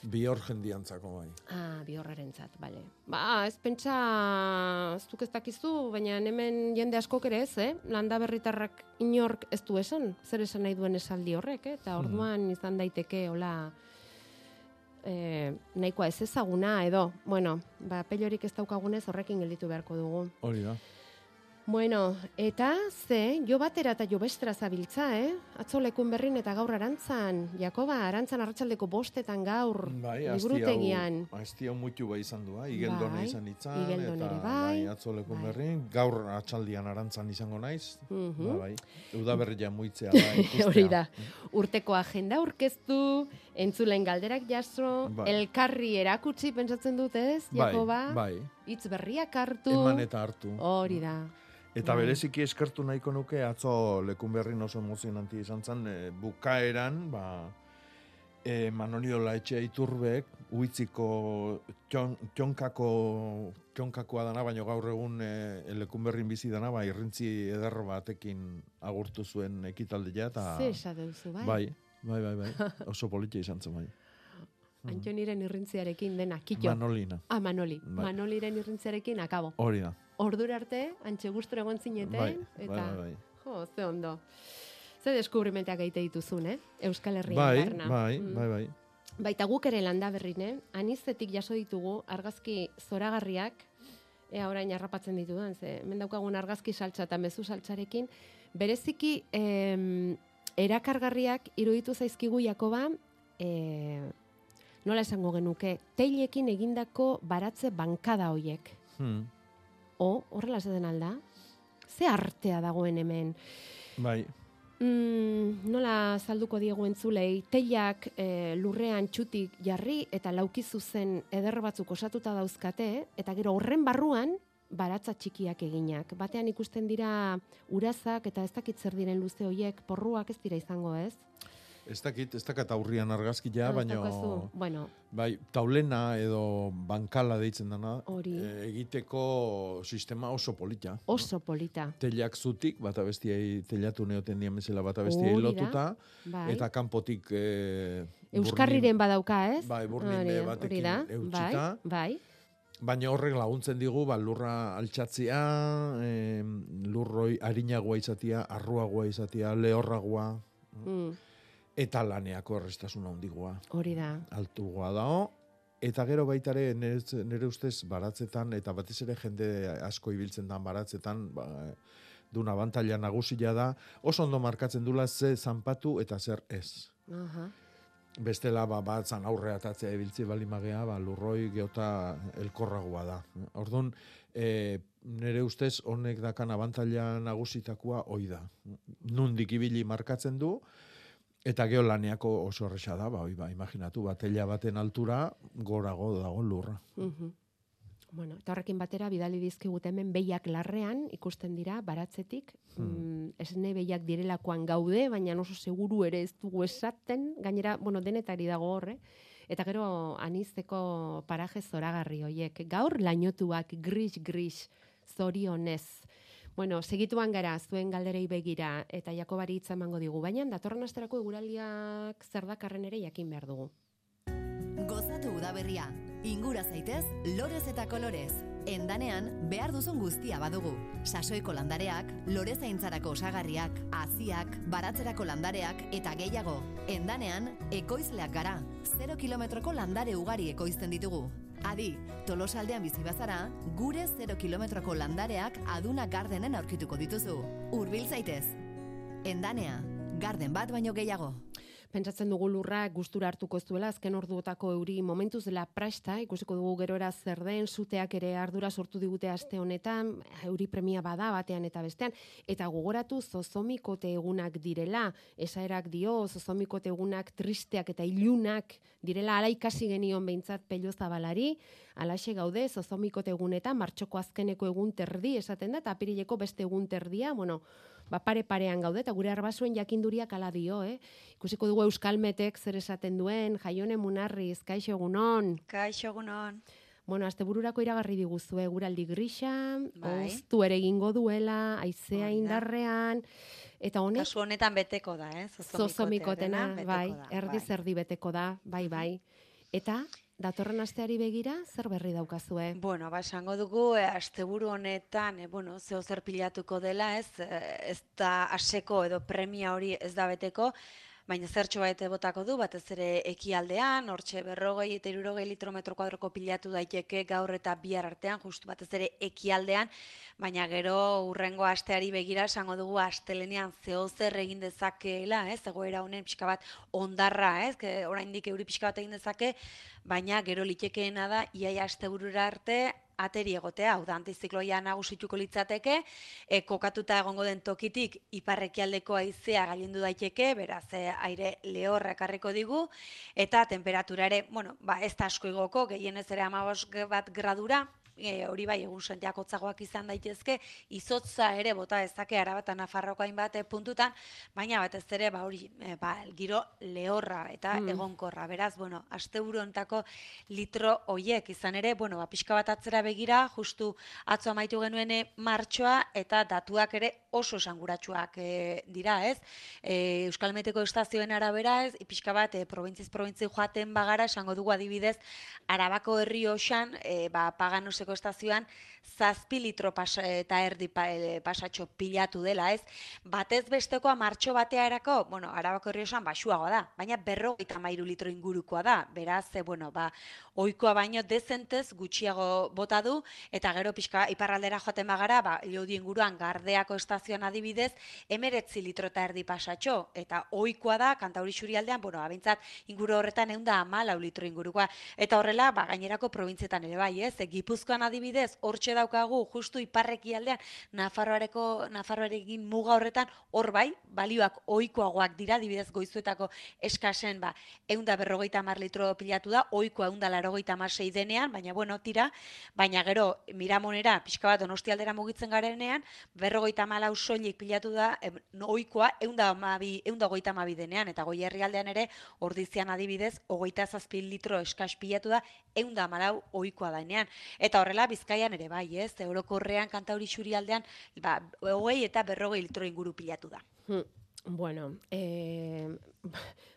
bihor jendiantzako bai. Ah, bihorrarentzat, bale. Ba, ez pentsa, ez duk ez dakizu, baina hemen jende askok ere ez, eh? Landa berritarrak inork ez du esan, zer esan nahi duen esaldi horrek, eh? Eta orduan izan daiteke, hola, eh, nahikoa ez ezaguna, edo, bueno, ba, pelorik ez daukagunez horrekin gelditu beharko dugu. Hori da. Bueno, eta ze, jo batera eta jo bestra zabiltza, eh? Atzo lekun berrin eta gaur arantzan, Jakoba, arantzan arratsaldeko bostetan gaur, Bai, liburutegian. asti hau mutu bai izan du, bai, igeldona Bai, izan itzan, eta ere bai, atzoleko bai. berrin, gaur atxaldian arantzan izango naiz, Mhm. ba, bai, udaberria muitzea da (laughs) ikustea. Hori da. Urteko agenda aurkeztu, entzulen galderak jaso, Bai. elkarri erakutsi pentsatzen dut, ez? Bai, Jakoba, bai, hitz berriak hartu. eman eta hartu. Hori da. Eta Bai. bereziki eskertu nahiko nuke atzo lekun berrin oso emozionanti izan zen, e, bukaeran, ba, e, Manolio etxe iturbek, uitziko txon, txonkako, txonkakoa dana, baina gaur egun e, lekun berrin bizi dana, ba, irrintzi eder batekin agurtu zuen ekitaldea, eta... Ze esate duzu, bai? bai, bai, bai, bai, oso politia izan zen, bai. (laughs) Antxoniren irrintziarekin dena, kitxo. Manolina, ah, Manoli. Bai. Manoliren irrintziarekin akabo. hori da. Ordura arte, antxe gustura egon zineten, Bai, eta... bai, bai, bai. Jo, ze ondo. Ze deskubrimenteak egite dituzun, eh? Euskal Herrian Bai, barna. bai, Mm. bai, bai. Baita guk ere landa berrine, anizetik jaso ditugu argazki zoragarriak, ea orain harrapatzen ditudan, ze hemen daukagun argazki saltza eta mezu saltzarekin, bereziki em, erakargarriak iruditu zaizkigu Jakoba, e, nola esango genuke, teilekin egindako baratze bankada hoiek. Hmm. O, horrela ez den alda? Ze artea dagoen hemen? Bai, Mm, nola salduko diegu entzulei, teilak e, lurrean txutik jarri eta lauki zuzen eder batzuk osatuta dauzkate, eta gero horren barruan baratza txikiak eginak. Batean ikusten dira urazak eta ez dakit zer diren luze hoiek, porruak ez dira izango, ez? Ez dakit, ez dakat aurrian argazkia, Ah, baina... Bueno, Bai, taulena edo bankala deitzen dana, Hori. eh, egiteko sistema oso polita. oso polita. Telak zutik, bata bestiai, telatu neoten dian bezala, bata bestiai Hori da, lotuta, Bai. eta kanpotik... Eh, Euskarriren badauka, ez? Bai, burnin batekin da. Bai, bai. Baina horrek laguntzen digu, ba, lurra altxatzea, eh, lurroi harinagoa izatea, arruagoa izatea, lehorragoa, Mm, eta laneako errestasuna handigoa. hori da. altugoa dao, eta gero baitare nire, nire ustez baratzetan, eta batez ere jende asko ibiltzen da baratzetan, ba, duna abantaila nagusia da, oso ondo markatzen dula ze zanpatu eta zer ez. Aha. bestela ba, batzan aurre atatzea ibiltzi balimagea, ba, lurroi geota elkorragoa da. Orduan, e, nire ustez honek dakan abantaila nagusitakoa hoi da. Nundik ibili markatzen du, eta geolaneako oso horreza da, ba, ba, imaginatu, batella baten altura gorago dago lurra. Mhm. Bueno, eta horrekin batera, bidali dizkigut hemen behiak larrean, ikusten dira, baratzetik, Hmm. mm, esne behiak direlakoan gaude, baina oso seguru ere ez dugu esaten, gainera, bueno, denetari dago horre, eta gero anizteko paraje zoragarri hoiek. Gaur lainotuak gris-gris zorionez. Bueno, segituan gara, zuen galderei begira, eta Jakobari hitza emango digu, baina datorren asterako eguraldiak zer dakarren ere jakin behar dugu. Gozatu udaberria. Ingura zaitez, lorez eta kolorez. Endanean, behar duzun guztia badugu. Sasoiko landareak, lorez aintzarako osagarriak, aziak, baratzerako landareak eta gehiago. Endanean, ekoizleak gara. 0 kilometroko landare ugari ekoizten ditugu. Adi, tolosaldean bizi bazara, gure 0 kilometroko landareak aduna gardenen aurkituko dituzu. Urbil zaitez. Endanea, garden bat baino gehiago. Pentsatzen dugu lurra gustura hartuko ez duela azken orduotako euri momentuz dela prasta, ikusiko dugu gerora zer den, zuteak ere ardura sortu digute aste honetan, euri premia bada batean eta bestean, eta gogoratu zozomikote egunak direla, esaerak dio, zozomikote egunak tristeak eta ilunak direla, ala ikasi genion behintzat pello zabalari, alaxe gaude, zozomikote egunetan, martxoko azkeneko egun terdi esaten da, eta apirileko beste egun terdia, bueno, ba pare parean gaude eta gure arbasuen jakinduriak hala dio, eh? Ikusiko dugu Euskalmetek zer esaten duen, Jaione Munarriz, kaixo egunon. Kaixo egunon. Bueno, astebururako iragarri diguzue guraldi grisa, Bai. oztu ere egingo duela, aizea Hori da. indarrean eta honek Kasu honetan beteko da, eh? zozomikotena, bai, erdi bai. beteko da, bai, bai. Eta datorren asteari begira zer berri daukazue? Bueno, ba, esango dugu, e, asteburu honetan, e, bueno, zeo zer pilatuko dela, ez, e, ez da aseko edo premia hori ez da beteko, baina zertxo baite botako du, batez ere ekialdean, hortxe berrogei eta irurogei litro metro kuadroko pilatu daiteke gaur eta bihar artean, justu batez ere ekialdean, baina gero urrengo asteari begira esango dugu astelenean zeo zer egin dezakeela, ez, egoera honen pixka bat ondarra, ez, que oraindik euri pixka bat egin dezake, baina gero litekeena da iaia asteburura arte ateri egotea, hau da antizikloia nagusituko litzateke, e, kokatuta egongo den tokitik iparrekialdeko haizea gailendu daiteke, beraz e, aire lehorra ekarriko digu, eta temperatura ere, bueno, ba, ez da asko igoko, gehienez ere amabos bat gradura, e, hori bai egun sentiak hotzagoak izan daitezke, izotza ere bota ezake arabata Nafarroko hainbat eh, puntutan, baina batez ere ba hori e, ba, giro lehorra eta Mm. egonkorra. Beraz, bueno, asteburu hontako litro hoiek izan ere, bueno, ba, pixka bat atzera begira, justu atzo amaitu genuen martxoa eta datuak ere oso esanguratsuak e, dira, ez? E, Euskal Meteko estazioen arabera, ez, pixka bat e, probintziz probintzi joaten bagara, esango dugu adibidez, Arabako herri osan, e, ba, Paganoseko estazioan, zazpi litro pas, eta erdi pa, e, pasatxo pilatu dela, ez? Batez bestekoa martxo batearako, bueno, Arabako herri osan basuagoa da, baina berrogeita mairu litro ingurukoa da, beraz, e, bueno, ba, oikoa baino dezentez gutxiago bota du, eta gero pixka iparraldera joaten bagara, ba, Lodi inguruan gardeako estazioan adibidez, emeretzi litro eta erdi pasatxo, eta oikoa da, kantauri xurialdean, bueno, abintzat inguru horretan egun da amalau litro ingurukoa, eta horrela, ba, gainerako probintzietan ere bai, ez, e, Gipuzkoan adibidez, hortxe daukagu, justu iparreki aldean, Nafarroareko, Nafarroarekin muga horretan, hor bai, balioak oikoagoak dira, adibidez goizuetako eskasen, ba, egun da berrogeita mar litro pilatu da, oikoa egun da larogeita amasei denean, baina bueno, tira, baina gero, miramonera, pixka bat donostialdera mugitzen garenean, berrogeita malau soilik pilatu da, em, no, oikoa egun da, amabi, egun da hogeita amabi denean, eta goi herrialdean ere, ordizian adibidez, hogeita zazpi litro eskas pilatu da, egun da amalau oikoa denean. Eta horrela, bizkaian ere bai, ez, eurokorrean, kantauri xurialdean, ba, hogei eta berrogei litro inguru pilatu da. Hmm, Bueno, eh,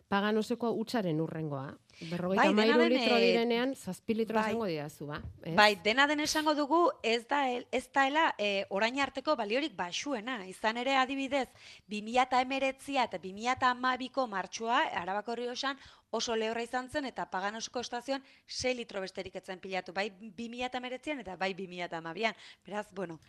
paganoseko utxaren urrengoa. Berrogeita Bai, mairu litro eh, direnean, zazpi litro bai. izango didazu, ba. ez? Bai, dena den esango dugu, ez da el- ez daela e, orain arteko baliorik basuena. Izan ere adibidez, 2019 eta 2012ko martxoa Arabako Rioxan oso lehorra izan zen eta Paganosko estazioan 6 litro besterik etzen pilatu, bai 2019an eta bai 2012an. Beraz, bueno,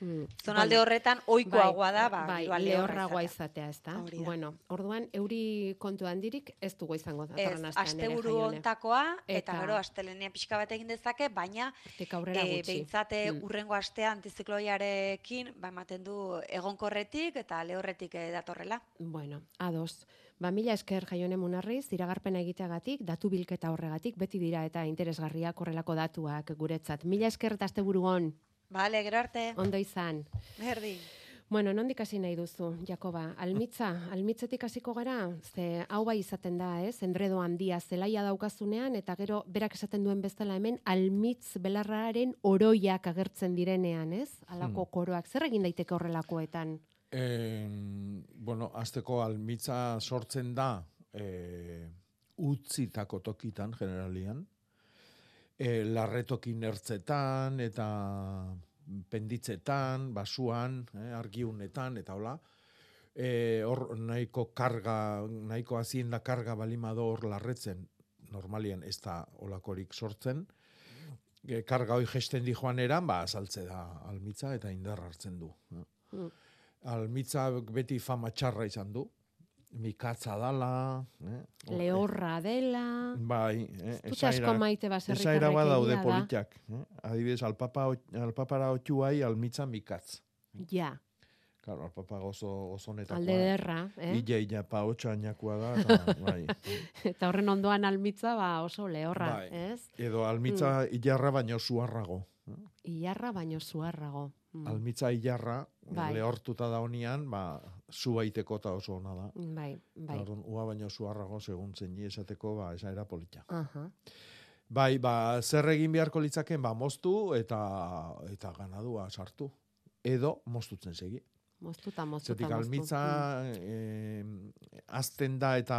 Mm. Zonalde Bueno, horretan ohikoagoa da, ba, bai, lehorragoa izatea. izatea, ez da? Hori da. Bueno, orduan, euri kontu handirik ez dugu izango datorren astean asteburu jaione. ontakoa, eta, Eta- gero astelenia pixka bat egin dezake, baina e, gutxi. behintzate Mm. urrengo astea antizikloiarekin ba, ematen du egonkorretik eta lehorretik eh, datorrela. Bueno, ados. Ba, mila esker jaione munarriz, iragarpena egiteagatik, datu bilketa horregatik, beti dira eta interesgarriak horrelako datuak guretzat. Mila esker eta asteburu on, Bale, gero arte. ondo izan. Berdin. Bueno, nondik hasi nahi duzu, Jakoba? Almitza, almitzetik hasiko gara, ze hau bai izaten da, ez? Enredo handia zelaia daukazunean, eta gero berak esaten duen bezala hemen, almitz belarraren oroiak agertzen direnean, ez? Alako Hmm. koroak, zer egin daiteke horrelakoetan? Eh, bueno, azteko almitza sortzen da eh, utzitako tokitan, generalian. Eh, larretokin ertzetan eta penditzetan, basuan, eh, argiunetan, eta hola. Eh, hor nahiko karga, nahiko hazienda karga balimado hor larretzen, normalian ez da olakorik sortzen. E, karga hoi gesten di joan eran, ba, saltze da almitza eta indar hartzen du. Mm. Almitza beti fama txarra izan du. Mikatza dala. Eh? Hor, Lehorra dela... Bai, eh? Dut asko maite baserritarrek Esaira badaude egia da. politiak. Eh? Adibidez, alpapa, alpapara otxuai almitza mikatz. Ja, Claro, alpapa gozo, gozonetakoa. alde derra, eh? Ille, illa, pa, otxainakoa da, eta, (laughs) bai. Eta horren ondoan almitza, ba, oso lehorra, Bai. ez? Edo almitza Mm. ilarra baino zuarrago. Ilarra baino zuarrago. Mm. Almitza ilarra, Bai. lehortuta da honian, ba, zu baiteko eta oso ona da. Bai, bai. Orduan, ua baino zuarrago, segun zein esateko, ba, esa era polita. Aha. Bai, ba, zer egin beharko litzaken, ba, moztu eta eta ganadua sartu. Edo, moztutzen segi. Moztuta, moztuta, Zetik moztu. almitza Mm. eh, azten da eta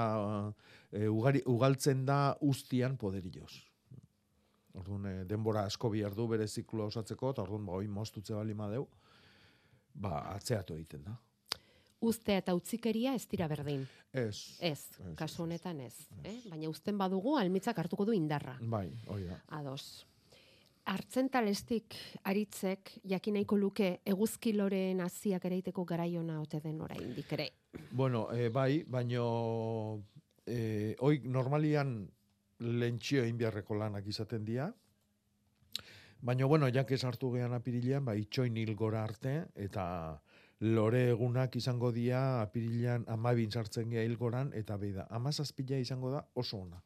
eh, ugari, ugaltzen da ustian poderilloz. Orduan, eh, denbora asko bihar du bere ziklo osatzeko, eta orduan, ba, hoi moztutze bali madeu, ba, atzeatu egiten da. Uztea eta utzikeria ez dira berdin. Ez. Ez, Ez, kasu ez, honetan ez. Eh? Baina uzten badugu, almitzak hartuko du indarra. Bai, hori da. Ados. Artzen talestik aritzek, jakin nahiko luke, eguzki loreen haziak ereiteko garaiona ote den oraindik ere. Bueno, e, bai, baino e, oik normalian lentsio egin beharreko lanak izaten dira. Baina, bueno, jak ez hartu gehan apirilean, ba, itxoin hil gora arte, eta lore egunak izango dira apirilean amabin sartzen gea hil goran, eta beida, amazazpila izango da oso ona.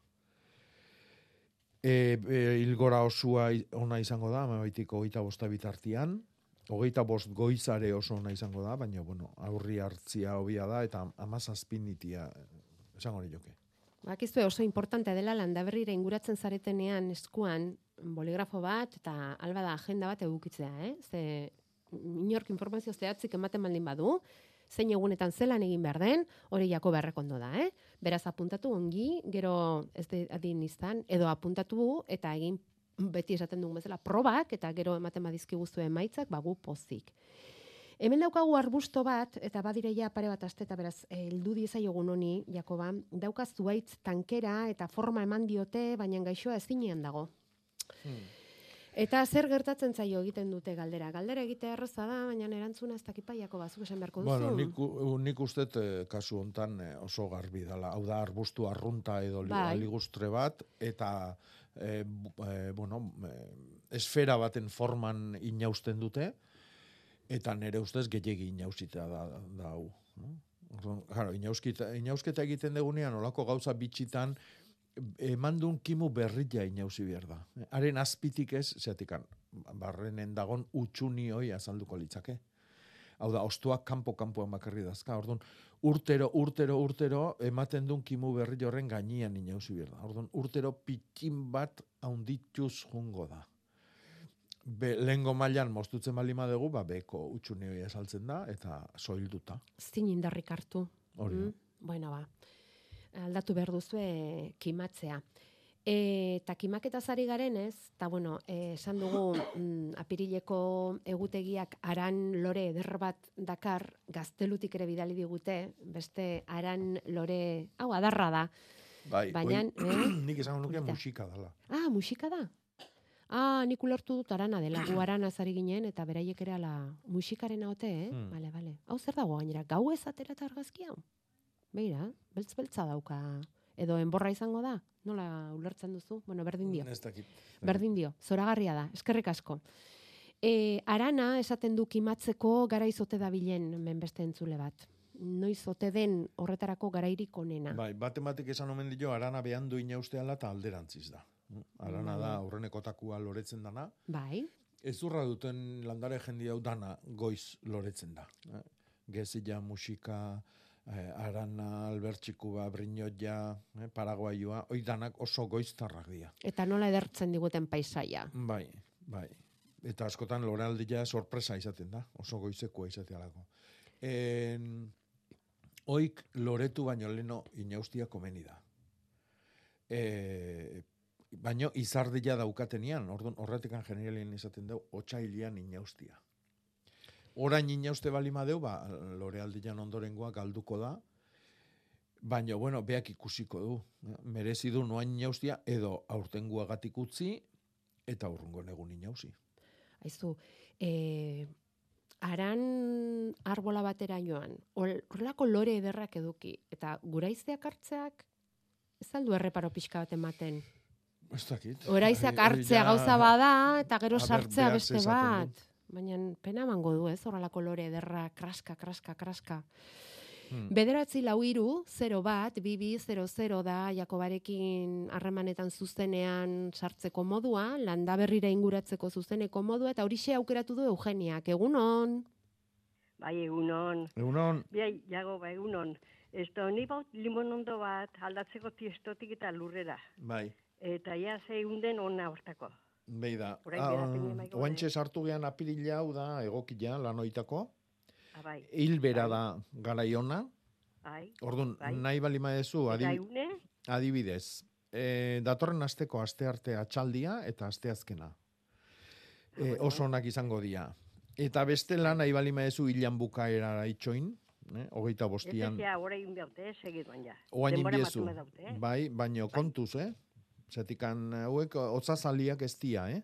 E, e, hil gora osua ona izango da, amabaitiko hogeita bosta bitartian, hogeita bost goizare oso ona izango da, baina, bueno, aurri hartzia hobia da, eta amazazpinitia esango joke. Bakizue oso importante dela landaberrira inguratzen zaretenean eskuan boligrafo bat eta alba da agenda bat edukitzea, eh? Ze inork informazio zehatzik ematen baldin badu, zein egunetan zelan egin behar den, hori jako beharrekondo da, eh? Beraz apuntatu ongi, gero ez de adin izan, edo apuntatu eta egin beti esaten dugun bezala probak eta gero ematen badizkiguzue emaitzak, bagu pozik. Hemen daukagu arbusto bat, eta badire ja pare bat aste eta beraz, heldu diezaiogun honi, Jakoba, dauka zuaitz tankera eta forma eman diote, baina gaixoa ezinean dago. Eta zer gertatzen zaio egiten dute galdera? Galdera egitea erraza da, baina erantzuna ez dakipa Jakoba, zuk esan beharko duzu. Bueno, nik, nik uste eh, kasu hontan eh, oso garbi dela. Hau da, arbustu arrunta edo Bai. ligustre bat, eta, bu- eh, bueno, esfera baten forman inausten dute, eta nire ustez gehiagi inausita da, da hau. no? Claro, inauskita, inausketa egiten degunean, olako gauza bitxitan, emandun kimu berria inausi behar da. Haren azpitik ez, zeatikan, barrenen dagon utxuni hoi azalduko litzake. Hau da, ostuak kanpo-kanpoan bakarri dazka. Orduan, urtero, urtero, urtero, ematen duen kimu berri horren gainean inauzi behar da. Orduan, urtero pitin bat haundituz jungo da. Be, lehengo mailan mostutzen balima dugu, ba, beko utxuni hoi azaltzen da, eta soilduta. Zin indarrik hartu. Hori. Mm? Bueno, ba. Aldatu behar duzue kimatzea. E, eta kimaketa zari garen ez, eta bueno, esan dugu mm, apirileko egutegiak aran lore eder bat dakar, gaztelutik ere bidali digute, beste aran lore, hau adarra da. Bai, Baina, (clears throat) eh? nik esango nuke musika dela. Ah, musika da? Ah, nik ulertu dut arana dela, gu arana zari ginen, eta beraiek ere ala musikaren haute, eh? Hmm. Bale, bale. Hau zer dago gainera, gau ez atera eta argazki hau? Beira, beltz-beltza dauka. Edo enborra izango da? Nola ulertzen duzu? Bueno, berdin dio. Ez dakit. Berdin dio, zoragarria da, eskerrik asko. E, arana esaten du kimatzeko garaiz ote dabilen hemen beste entzule bat. Noiz ote den horretarako garairik onena. Bai, baten batek esan omen dio, arana behan du inausteala eta alderantziz da. Arana da, aurrenekotakua loretzen dana. Bai, Ezurra duten landare jendi hau dana goiz loretzen da. Gezilla, musika, eh, arana, albertxikua, brinotja, eh, paraguaioa, hoi danak oso goiztarrak dira. eta nola edertzen diguten paisaia. Bai, bai. Eta askotan loraldia sorpresa izaten da, oso goizekoa izatealako. En, oik loretu baino leno inaustia komeni da. E, baino izardia daukatenian, orduan horretikan generalien izaten dau, otxailian inaustia. Orain inauste balima deu, ba, lorealdian ondorengoa galduko da, baina, bueno, beak ikusiko du. Merezi du noain inaustia, edo aurtenguagatik utzi, eta urrungo negun inausi. Aizu, e, aran arbola batera joan, hor- horrelako lore ederrak eduki, eta guraizeak hartzeak, ez aldu erreparo pixka bat ematen. Ez dakit. Hori hartzea gauza bada, eta gero sartzea beste bat. Baina pena emango du, ez, horrelako lore ederra, kraska, kraska, kraska. Hmm. Bederatzi lau iru, 0 bat, bibi, 00 da, Jakobarekin harremanetan zuzenean sartzeko modua, landa berrira inguratzeko zuzeneko modua, eta horixe aukeratu du Eugeniak. Egunon, Bai, egunon. Egunon, Bai, jago, bai, egunon. Esto, ni baut limonondo bat aldatzeko tiestotik eta lurrera. bai, Eta ja ze unden onna hortako. Behi da. Dien maiko Oantxe sartu gehan apirila hau da egokia lanoitako. Ah, bai, Hilbera Bai. da garaiona. bai. Orduan, Bai. nahi balima dezu, adib, adibidez. E, datorren asteko aste arte atxaldia eta aste azkena. E, bueno. oso onak izango dira. Eta beste lan nahi balima dezu hilan bukaerara itxoin, eh? hogeita ez bostian. ja, orain behaute, eh, segiduan ja. Oain daute, eh? Bai, baino kontuz, eh? Zetikan hauek otzazaliak ez dia, eh?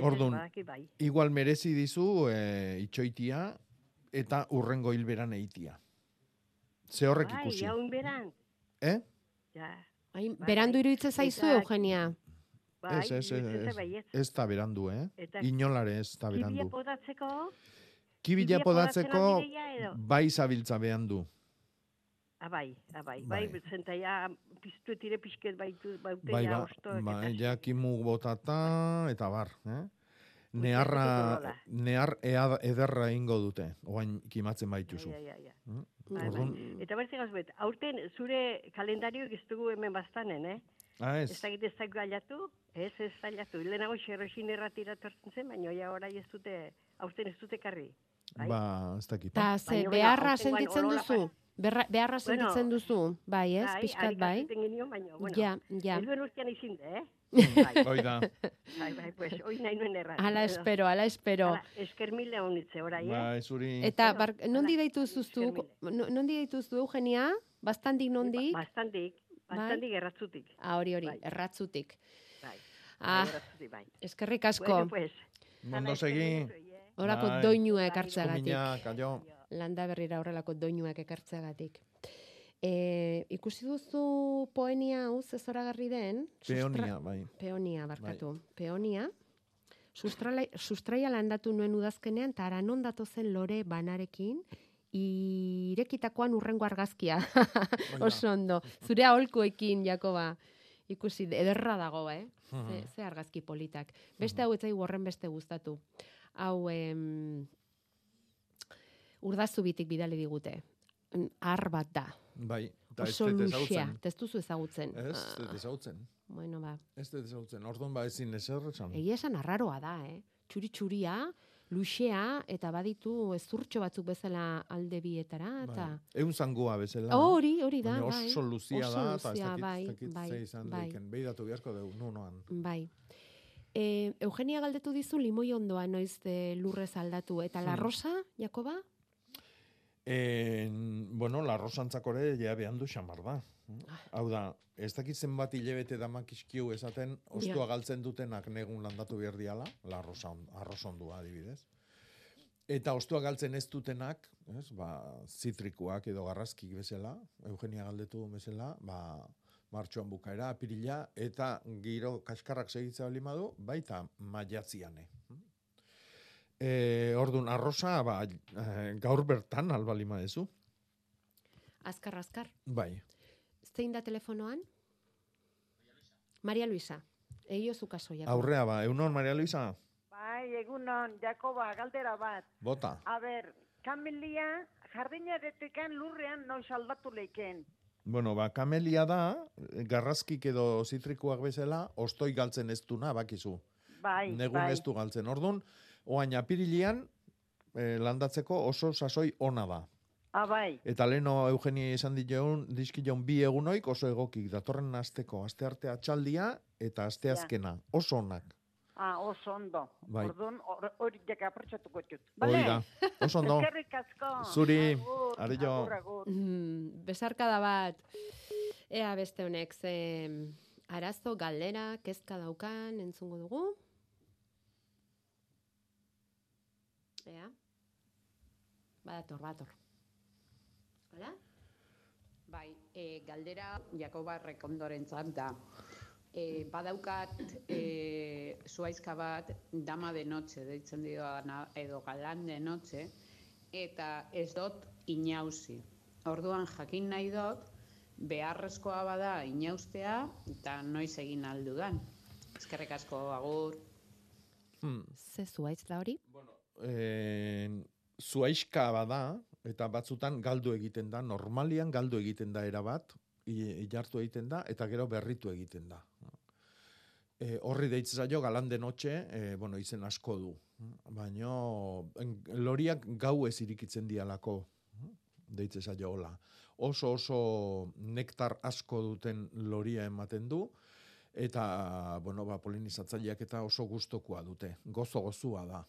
Orduan, badaki bai. Igual merezi dizu e, itxoitia eta urrengo hilberan eitia. Ze horrek Bai, ikusi. jaun beran. Eh? Ja, Ai, Bai, berandu bai. iruditzen zaizu, Eugenia. bai, Ez, ez, ez, ez. bai, ez. Da berandu, eh? Eta Inolare ez da kibia berandu. podatzeko, Kibila kibia podatzeko aldireia edo? bai zabiltza behandu. Ah, bai, ah, bai, Bai. bai, zenta ja, piztu tire pixket baitu, baute Bai, ja ba, ostoak bai, eta- kimu botata eta bar, eh? Neharra, nehar ederra ingo dute, oain kimatzen baituzu. Ja, ja, ja. Mm? Bai, bai. Orduan, Eta bertze gauz bet, aurten zure kalendarioak ez dugu hemen bastanen, eh? ah, Ez ez, dakit ez dakit gailatu, ez ez gailatu. Lehenago xerroxin erratira tortzen zen, baina ja orai ez dute, aurten ez dute karri. Bai? ba, ez dakit. Eta ze beharra sentitzen duzu? Berra, beharra Bueno, sentitzen duzu? Bai, ez, bai, harik bai. genion, baina, bueno, Ja, ja. ez duen urtean izin de, eh? bai, Hoi da. bai, bai, pues, hoi nahi nuen errat. Ala espero, ala espero. Ala, esker mila honitze, orai, eh? Ba, zuri... Eta Bueno, bar, nondi deitu zuztu, nondi deitu zuztu, Eugenia? Bastandik nondik? Ba- Bastandik, bastandik erratzutik. Ah, hori hori, bai. erratzutik. Bai, Ah, bai, erratzutik, bai. eskerrik asko. Bueno, pues, Mondo segi. Horako Bai. doinua Bai, ekartzeagatik. Landa berrira horrelako doinuak ekartzeagatik. E, ikusi duzu poenia hau zezoragarri den? sustra- Peonia, bai. Peonia, barkatu. Peonia. Sustrala, sustraia landatu nuen udazkenean, eta aranon datozen lore banarekin, irekitakoan urrengo argazkia. Oso ondo. Zure aholkuekin, Jakoba. Ikusi, ederra dago, eh? Ze, ze argazki politak. Beste hau etzai horren beste gustatu. Hau, em, urdazubitik bidali digute. Ar bat da. Bai, eta ez dut ezagutzen. Ez duzu ezagutzen. Ez, ez Ah, ezagutzen. bueno, ba. Ez dut ezagutzen. Orduan ba ezin ezer esan. Egia esan arraroa da, eh? Txuri-txuria, luxea, eta baditu ezurtxo batzuk bezala alde bietara, eta... Bai. Eun zangua bezala. Hori, hori da, Baina bai. oso luzia Oso da, eta ez bai, ez dakit bai, ze izan bai. daiken. Beidatu beharko dugu, nu noan. Bai. E, Eugenia galdetu dizu limoi ondoa noiz e, lurrez aldatu. Eta la Hmm. rosa, Jakoba? En, bueno, la rosantzakore ja behan du xamar da. Hau da, ez dakit zenbat hilebete damakizkiu esaten, ostua galtzen dutenak negun landatu behar diala, la arroza on- arroz ondua adibidez. Eta ostua galtzen ez dutenak, ez, ba, zitrikuak edo garrazkik bezala, Eugenia galdetu bezala, ba, martxoan bukaera, apirila, eta giro kaskarrak segitza bali madu, baita maiatziane. E, ordun arroza, ba, eh, gaur bertan albali maezu. Azkar, azkar. Bai. Zein da telefonoan? Maria Luisa. Eio zukaso, Jakoba. Aurrea ba, eunon Maria Luisa, Bai, egunon, Jakoba, galdera bat. bota. A ber, kamelia jardinaretekan lurrean noiz aldatu leiken. Bueno, ba, kamelia da, garrazkik edo zitrikuak bezala, ostoi galtzen ez duna, bakizu. Bai, Negun bai. ez du galtzen. Ordun, oain apirilian, eh, landatzeko oso sasoi ona da. Ah, bai. Eta leno Eugeni esan dion, dizkion bi egunoik oso egokik, datorren asteko, aste arte atxaldia eta aste Ja. azkena, oso onak. Ah, oso ondo. Bai. Orduan, hor- hori jak aprotxatuko ditut. Hori da, oso ondo. Eskerrik asko. Zuri, agur, agur. Mm, besarkada bat. Ea beste honek ze arazo, galdera, kezka daukan, entzungo dugu. Ea. Badator, badator. Hola? Bai, e, galdera Jakoba Rekondorentzat da. E, badaukat e, zuaizka bat dama de noche, deitzen dioana, edo galan de noche, eta ez dot inauzi. Orduan jakin nahi dot, beharrezkoa bada inaustea, eta noiz egin aldudan. Eskerrik asko, agur. Hmm. Ze zuaitz da hori? Eh, zuaiska bada, eta batzutan galdu egiten da, normalian galdu egiten da erabat, ilartu egiten da, eta gero berritu egiten da. E, horri deitzen zaio galan de noche, e, bueno, izen asko du. Baino, en- loriak gau ez irikitzen dialako, deitzen zaio hola. Oso oso nektar asko duten loria ematen du, eta, bueno, ba, polinizatzaileak eta oso gustokoa dute. Gozo gozua da.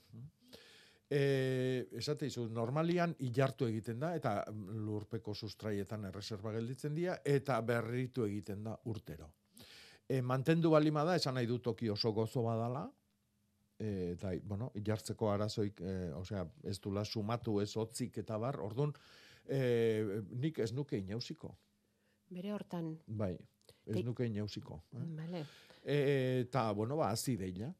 E, esate izu, normalian ilartu egiten da, eta lurpeko sustraietan erreserba gelditzen dira, eta berritu egiten da urtero. E, mantendu balima da, esan nahi du toki oso gozo badala, e, eta, bueno, ilartzeko arazoik, e, osea, ez dula sumatu ez otzik eta bar, orduan, e, nik ez nuke inausiko. Bere hortan. Bai, ez Te- nuke inausiko. Eh? Vale. E, eta, bueno, ba, hazi deila.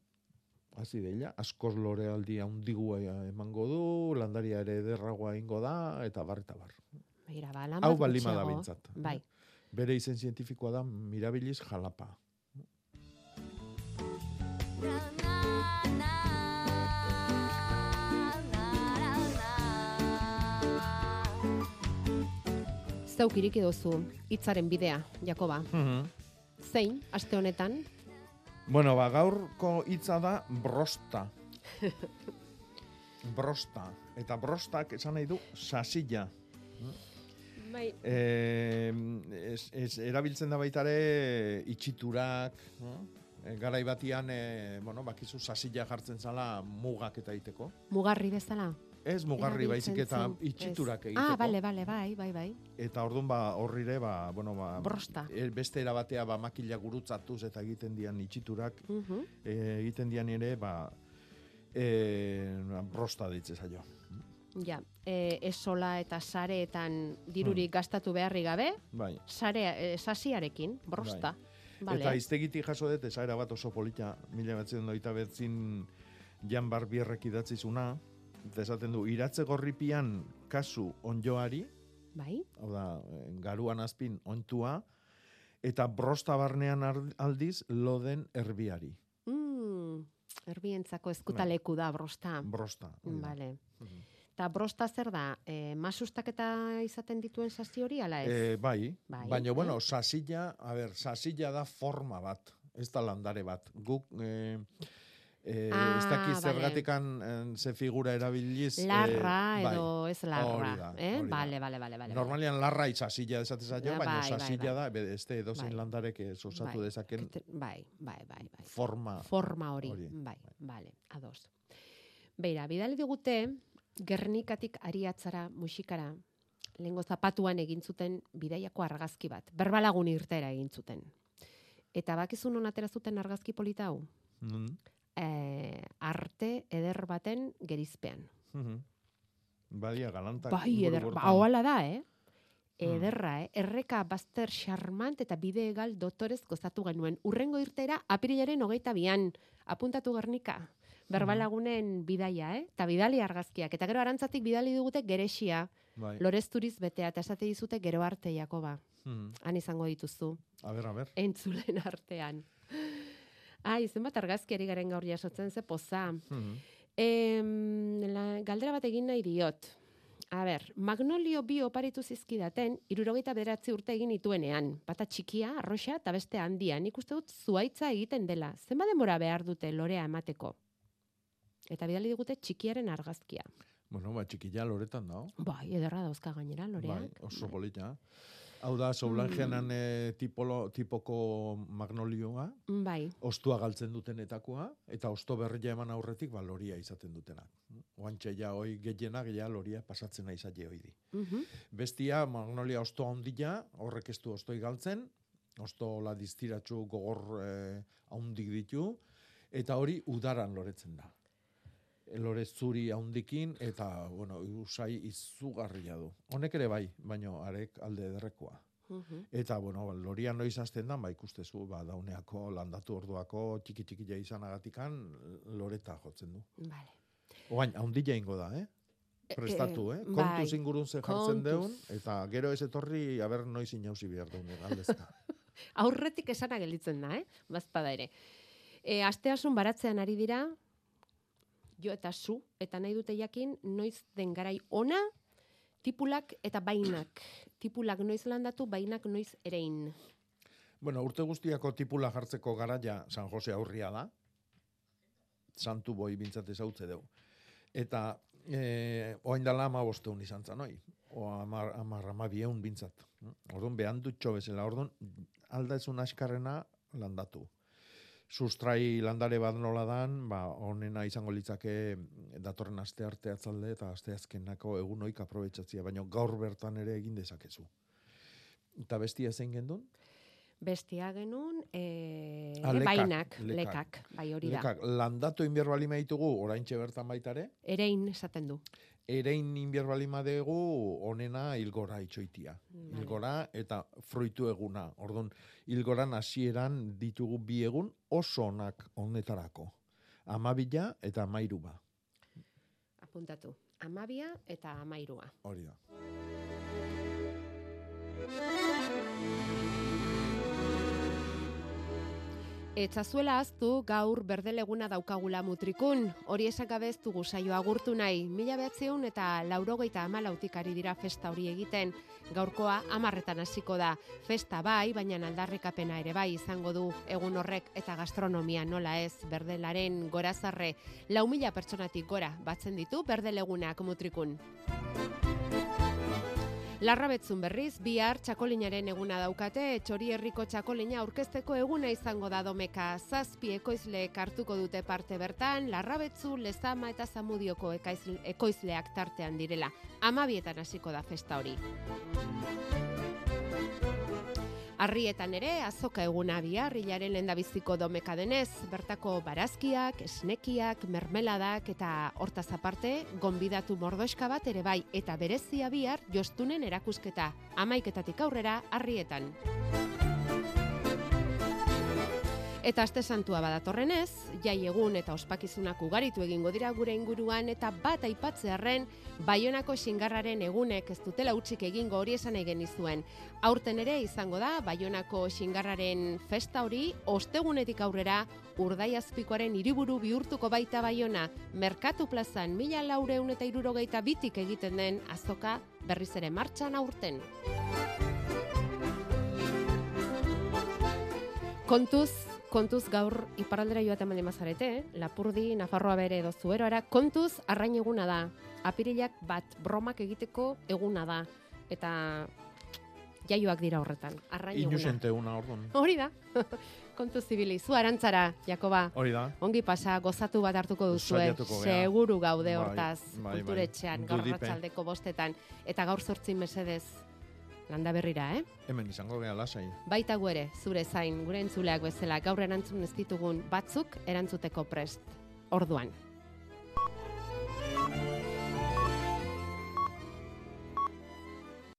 Hazi deila. Askoz lore aldia undigua emango du, landaria ere ederragoa ingo da, eta bar, eta bar. Begira, ba, Hau balima da bintzat. Bai. Bere izen zientifikoa da Mirabilis jalapa. Zeuk iriki duzu hitzaren bidea, Jakoba. Mhm. Zein, aste honetan? Bueno, ba, gaurko hitza da brosta. (laughs) brosta. Eta brostak esan nahi du sasilla. Bai. Eh, ez, ez, erabiltzen da baitare itxiturak, no? E, garai batian, e, bueno, bakizu sasilla jartzen zala mugak eta egiteko. Mugarri bezala? Ez mugarri baizik eta itxiturak egiteko. Ah, bale, bale, bai, bai, bai. Eta orduan ba horrire ba bueno ba Brosta. e, beste era batea ba makila gurutzatuz eta egiten dian itxiturak Mhm. e, egiten dian ere ba e, brosta ditze zaio. Ja, e, esola eta sareetan dirurik gastatu beharri gabe, Bai. sare, e, sasiarekin, brosta. Vale. Eta iztegitik jaso dut esaera bat oso polita, mila batzen doita betzin Jan Barbierrek idatzizuna, eta esaten du, iratze gorripian kasu onjoari, Bai. hau da, eh, garuan azpin ontua, eta brosta barnean ar- aldiz loden erbiari. Mm, erbientzako eskutaleku da, brosta. Brosta. hori da. Vale. Eta brosta zer da, e, masustak eta izaten dituen sasi hori, ala ez? Eh, bai, Bai, baina, eh? bueno, sasilla, a ber, sasilla da forma bat, ez da landare bat. Guk, eh, eh, Ah, ez dakiz vale. zergatikan eh, ze figura erabiliz. Larra eh, bai, edo ez larra, hori da, eh? hori da. Bale, bale, bale, bale. Normalian larra izasilla esate zaio, Ah, baina bai, bai, sasilla bai. da, ez edozein Bai. landarek ez osatu Bai, dezaken Bai, bai, bai, bai. forma. Forma hori, hori, bai, bale, ados. Beira, bidali digute, Gernikatik ariatzara musikara, lehengo zapatuan egin zuten bidaiako argazki bat. Berbalagun irtera egin zuten. Eta bakizu non atera zuten argazki polita hau? Mhm. E, arte eder baten gerizpean. Mhm. Badia galantak. Bai, eder, ba, da, eh? Hmm. Ederra, eh? Erreka bazter charmant eta bide egal dotorez gozatu genuen. Urrengo irtera, apirilaren hogeita bian, apuntatu gernika. Berbalagunen bidaia, eh? Eta bidali argazkiak. Eta gero arantzatik bidali dugute geresia. Bai. Lorezturiz betea, eta esate dizute gero arte, Jakoba. Mhm. Han izango dituzu. A ber, a ber. Entzulen artean. Ai, zenbat argazkiari garen gaur jasotzen ze poza. Mhm. Em, la, galdera bat egin nahi diot. A ber, Magnolio bi oparitu zizkidaten, irurogeita bederatzi urte egin ituenean. Bata txikia, arroxa eta beste handia. Nik uste dut zuaitza egiten dela. Zenba denbora behar dute lorea emateko? Eta bidali digute txikiaren argazkia. Bueno, ba, txikilla loretan da. Bai, ederra dauzka gainera loreak. Bai, oso polita. Hau da, Soulangeanan mm. tipolo, tipoko magnolioa, Bai, ostua galtzen dutenetakoa, eta osto berria eman aurretik, ba, loria izaten dutenak. Oantxe ja, hoi gehienak, ja, loria pasatzen nahi zaie hoi di. mhm, Bestia, magnolia osto handia, horrek ez du ostoi galtzen, osto la diztiratxu gogor eh, ditu, eta hori udaran loretzen da. Lore zuri handikin, eta, bueno, usai izugarria du. Honek ere bai, baino arek alde ederrekoa. mhm. Eta, bueno, ba, loria noiz hasten da, ba, ikustezu, ba, dauneako, landatu orduako, txiki txiki izanagatikan, loreta jotzen du. Vale. Oain, handia ingo da, eh? Prestatu, eh? bai, Kontuz ingurun ze jartzen deun, eta gero ez etorri, aber noiz inauzi behar deun, galdezka. (laughs) Aurretik esana gelditzen da, eh? Bazpada ere. E, asteasun baratzean ari dira, jo eta zu, eta nahi dute jakin, noiz den garai ona, tipulak eta bainak. Tipulak noiz landatu, bainak noiz erein. bueno, urte guztiako tipula jartzeko garaia San Jose aurria da. Santu boi bintzat ezautze deu. Eta e, oain dala ama bosteun izan zan, oi? O amar, amar ama bieun bintzat. Orduan, behan dutxo bezala. Orduan, alda ezun askarrena landatu. Sustrai landare bat nola dan, ba, onena izango litzake datorren aste arte atzalde eta aste azkenako egunoik aprobetsatzia, baina gaur bertan ere egin dezakezu. Eta bestia zein gendun? Bestia genuen, e, Ah, lekak, bainak, lekak. lekak, bai hori da. Lekak, landatu inbier bali ditugu oraintxe bertan baitare, Erein esaten du. Erein inbier madegu onena ilgora itxoitia. Vale. Ilgora eta fruitu eguna. Orduan, ilgoran hasieran ditugu bi egun oso onak honetarako. Amabila eta amairuba. Apuntatu. Amabia eta amairua. Hori da. Etzazuela aztu gaur berdeleguna daukagula mutrikun. Hori esan gabe ez dugu saio agurtu nahi. Mila behatzeun eta laurogeita amalautik ari dira festa hori egiten. Gaurkoa amarretan hasiko da. Festa bai, baina aldarrikapena ere bai izango du egun horrek eta gastronomia nola ez berdelaren gorazarre. Lau mila pertsonatik gora batzen ditu berdelegunak mutrikun. Larrabetzun berriz, bihar txakolinaren eguna daukate, txori herriko txakolina aurkezteko eguna izango da domeka. Zazpi ekoizleek hartuko dute parte bertan, larrabetzu, lezama eta zamudioko ekoizleak tartean direla. Amabietan hasiko da festa hori. Arrietan ere, azoka eguna bihar, hilaren lendabiziko domeka denez, bertako barazkiak, esnekiak, mermeladak eta hortaz aparte, gonbidatu mordoska bat ere bai, eta berezia bihar, jostunen erakusketa, amaiketatik aurrera, arrietan. Eta aste santua badatorrenez, jai egun eta ospakizunak ugaritu egingo dira gure inguruan eta bat aipatzearren Baionako xingarraren egunek ez dutela utzik egingo hori esan nahi genizuen. Aurten ere izango da Baionako xingarraren festa hori ostegunetik aurrera urdaiazpikoaren hiriburu bihurtuko baita Baiona. Merkatu plazan mila laureun eta irurogeita bitik egiten den azoka berriz ere martxan aurten. Kontuz, kontuz gaur iparraldera joaten baldin mazarete, Lapurdi, Nafarroa bere edo Zuberoara, kontuz arrain eguna da. Apirilak bat bromak egiteko eguna da. Eta jaioak dira horretan. Arrain eguna. Inusente una orduan. Hori da. (laughs) Kontu zibili, zu arantzara, Jakoba. Hori da. Ongi pasa, gozatu bat hartuko gea. Seguru gaude Bai, hortaz, bai, bai. kulturetxean, gaur ratzaldeko bostetan. Eta gaur sortzin mesedez, landa berrira, eh? Hemen izango gea lasai. Baita gu ere, zure zain, gure entzuleak bezala, gaur erantzun ez ditugun batzuk erantzuteko prest. Orduan,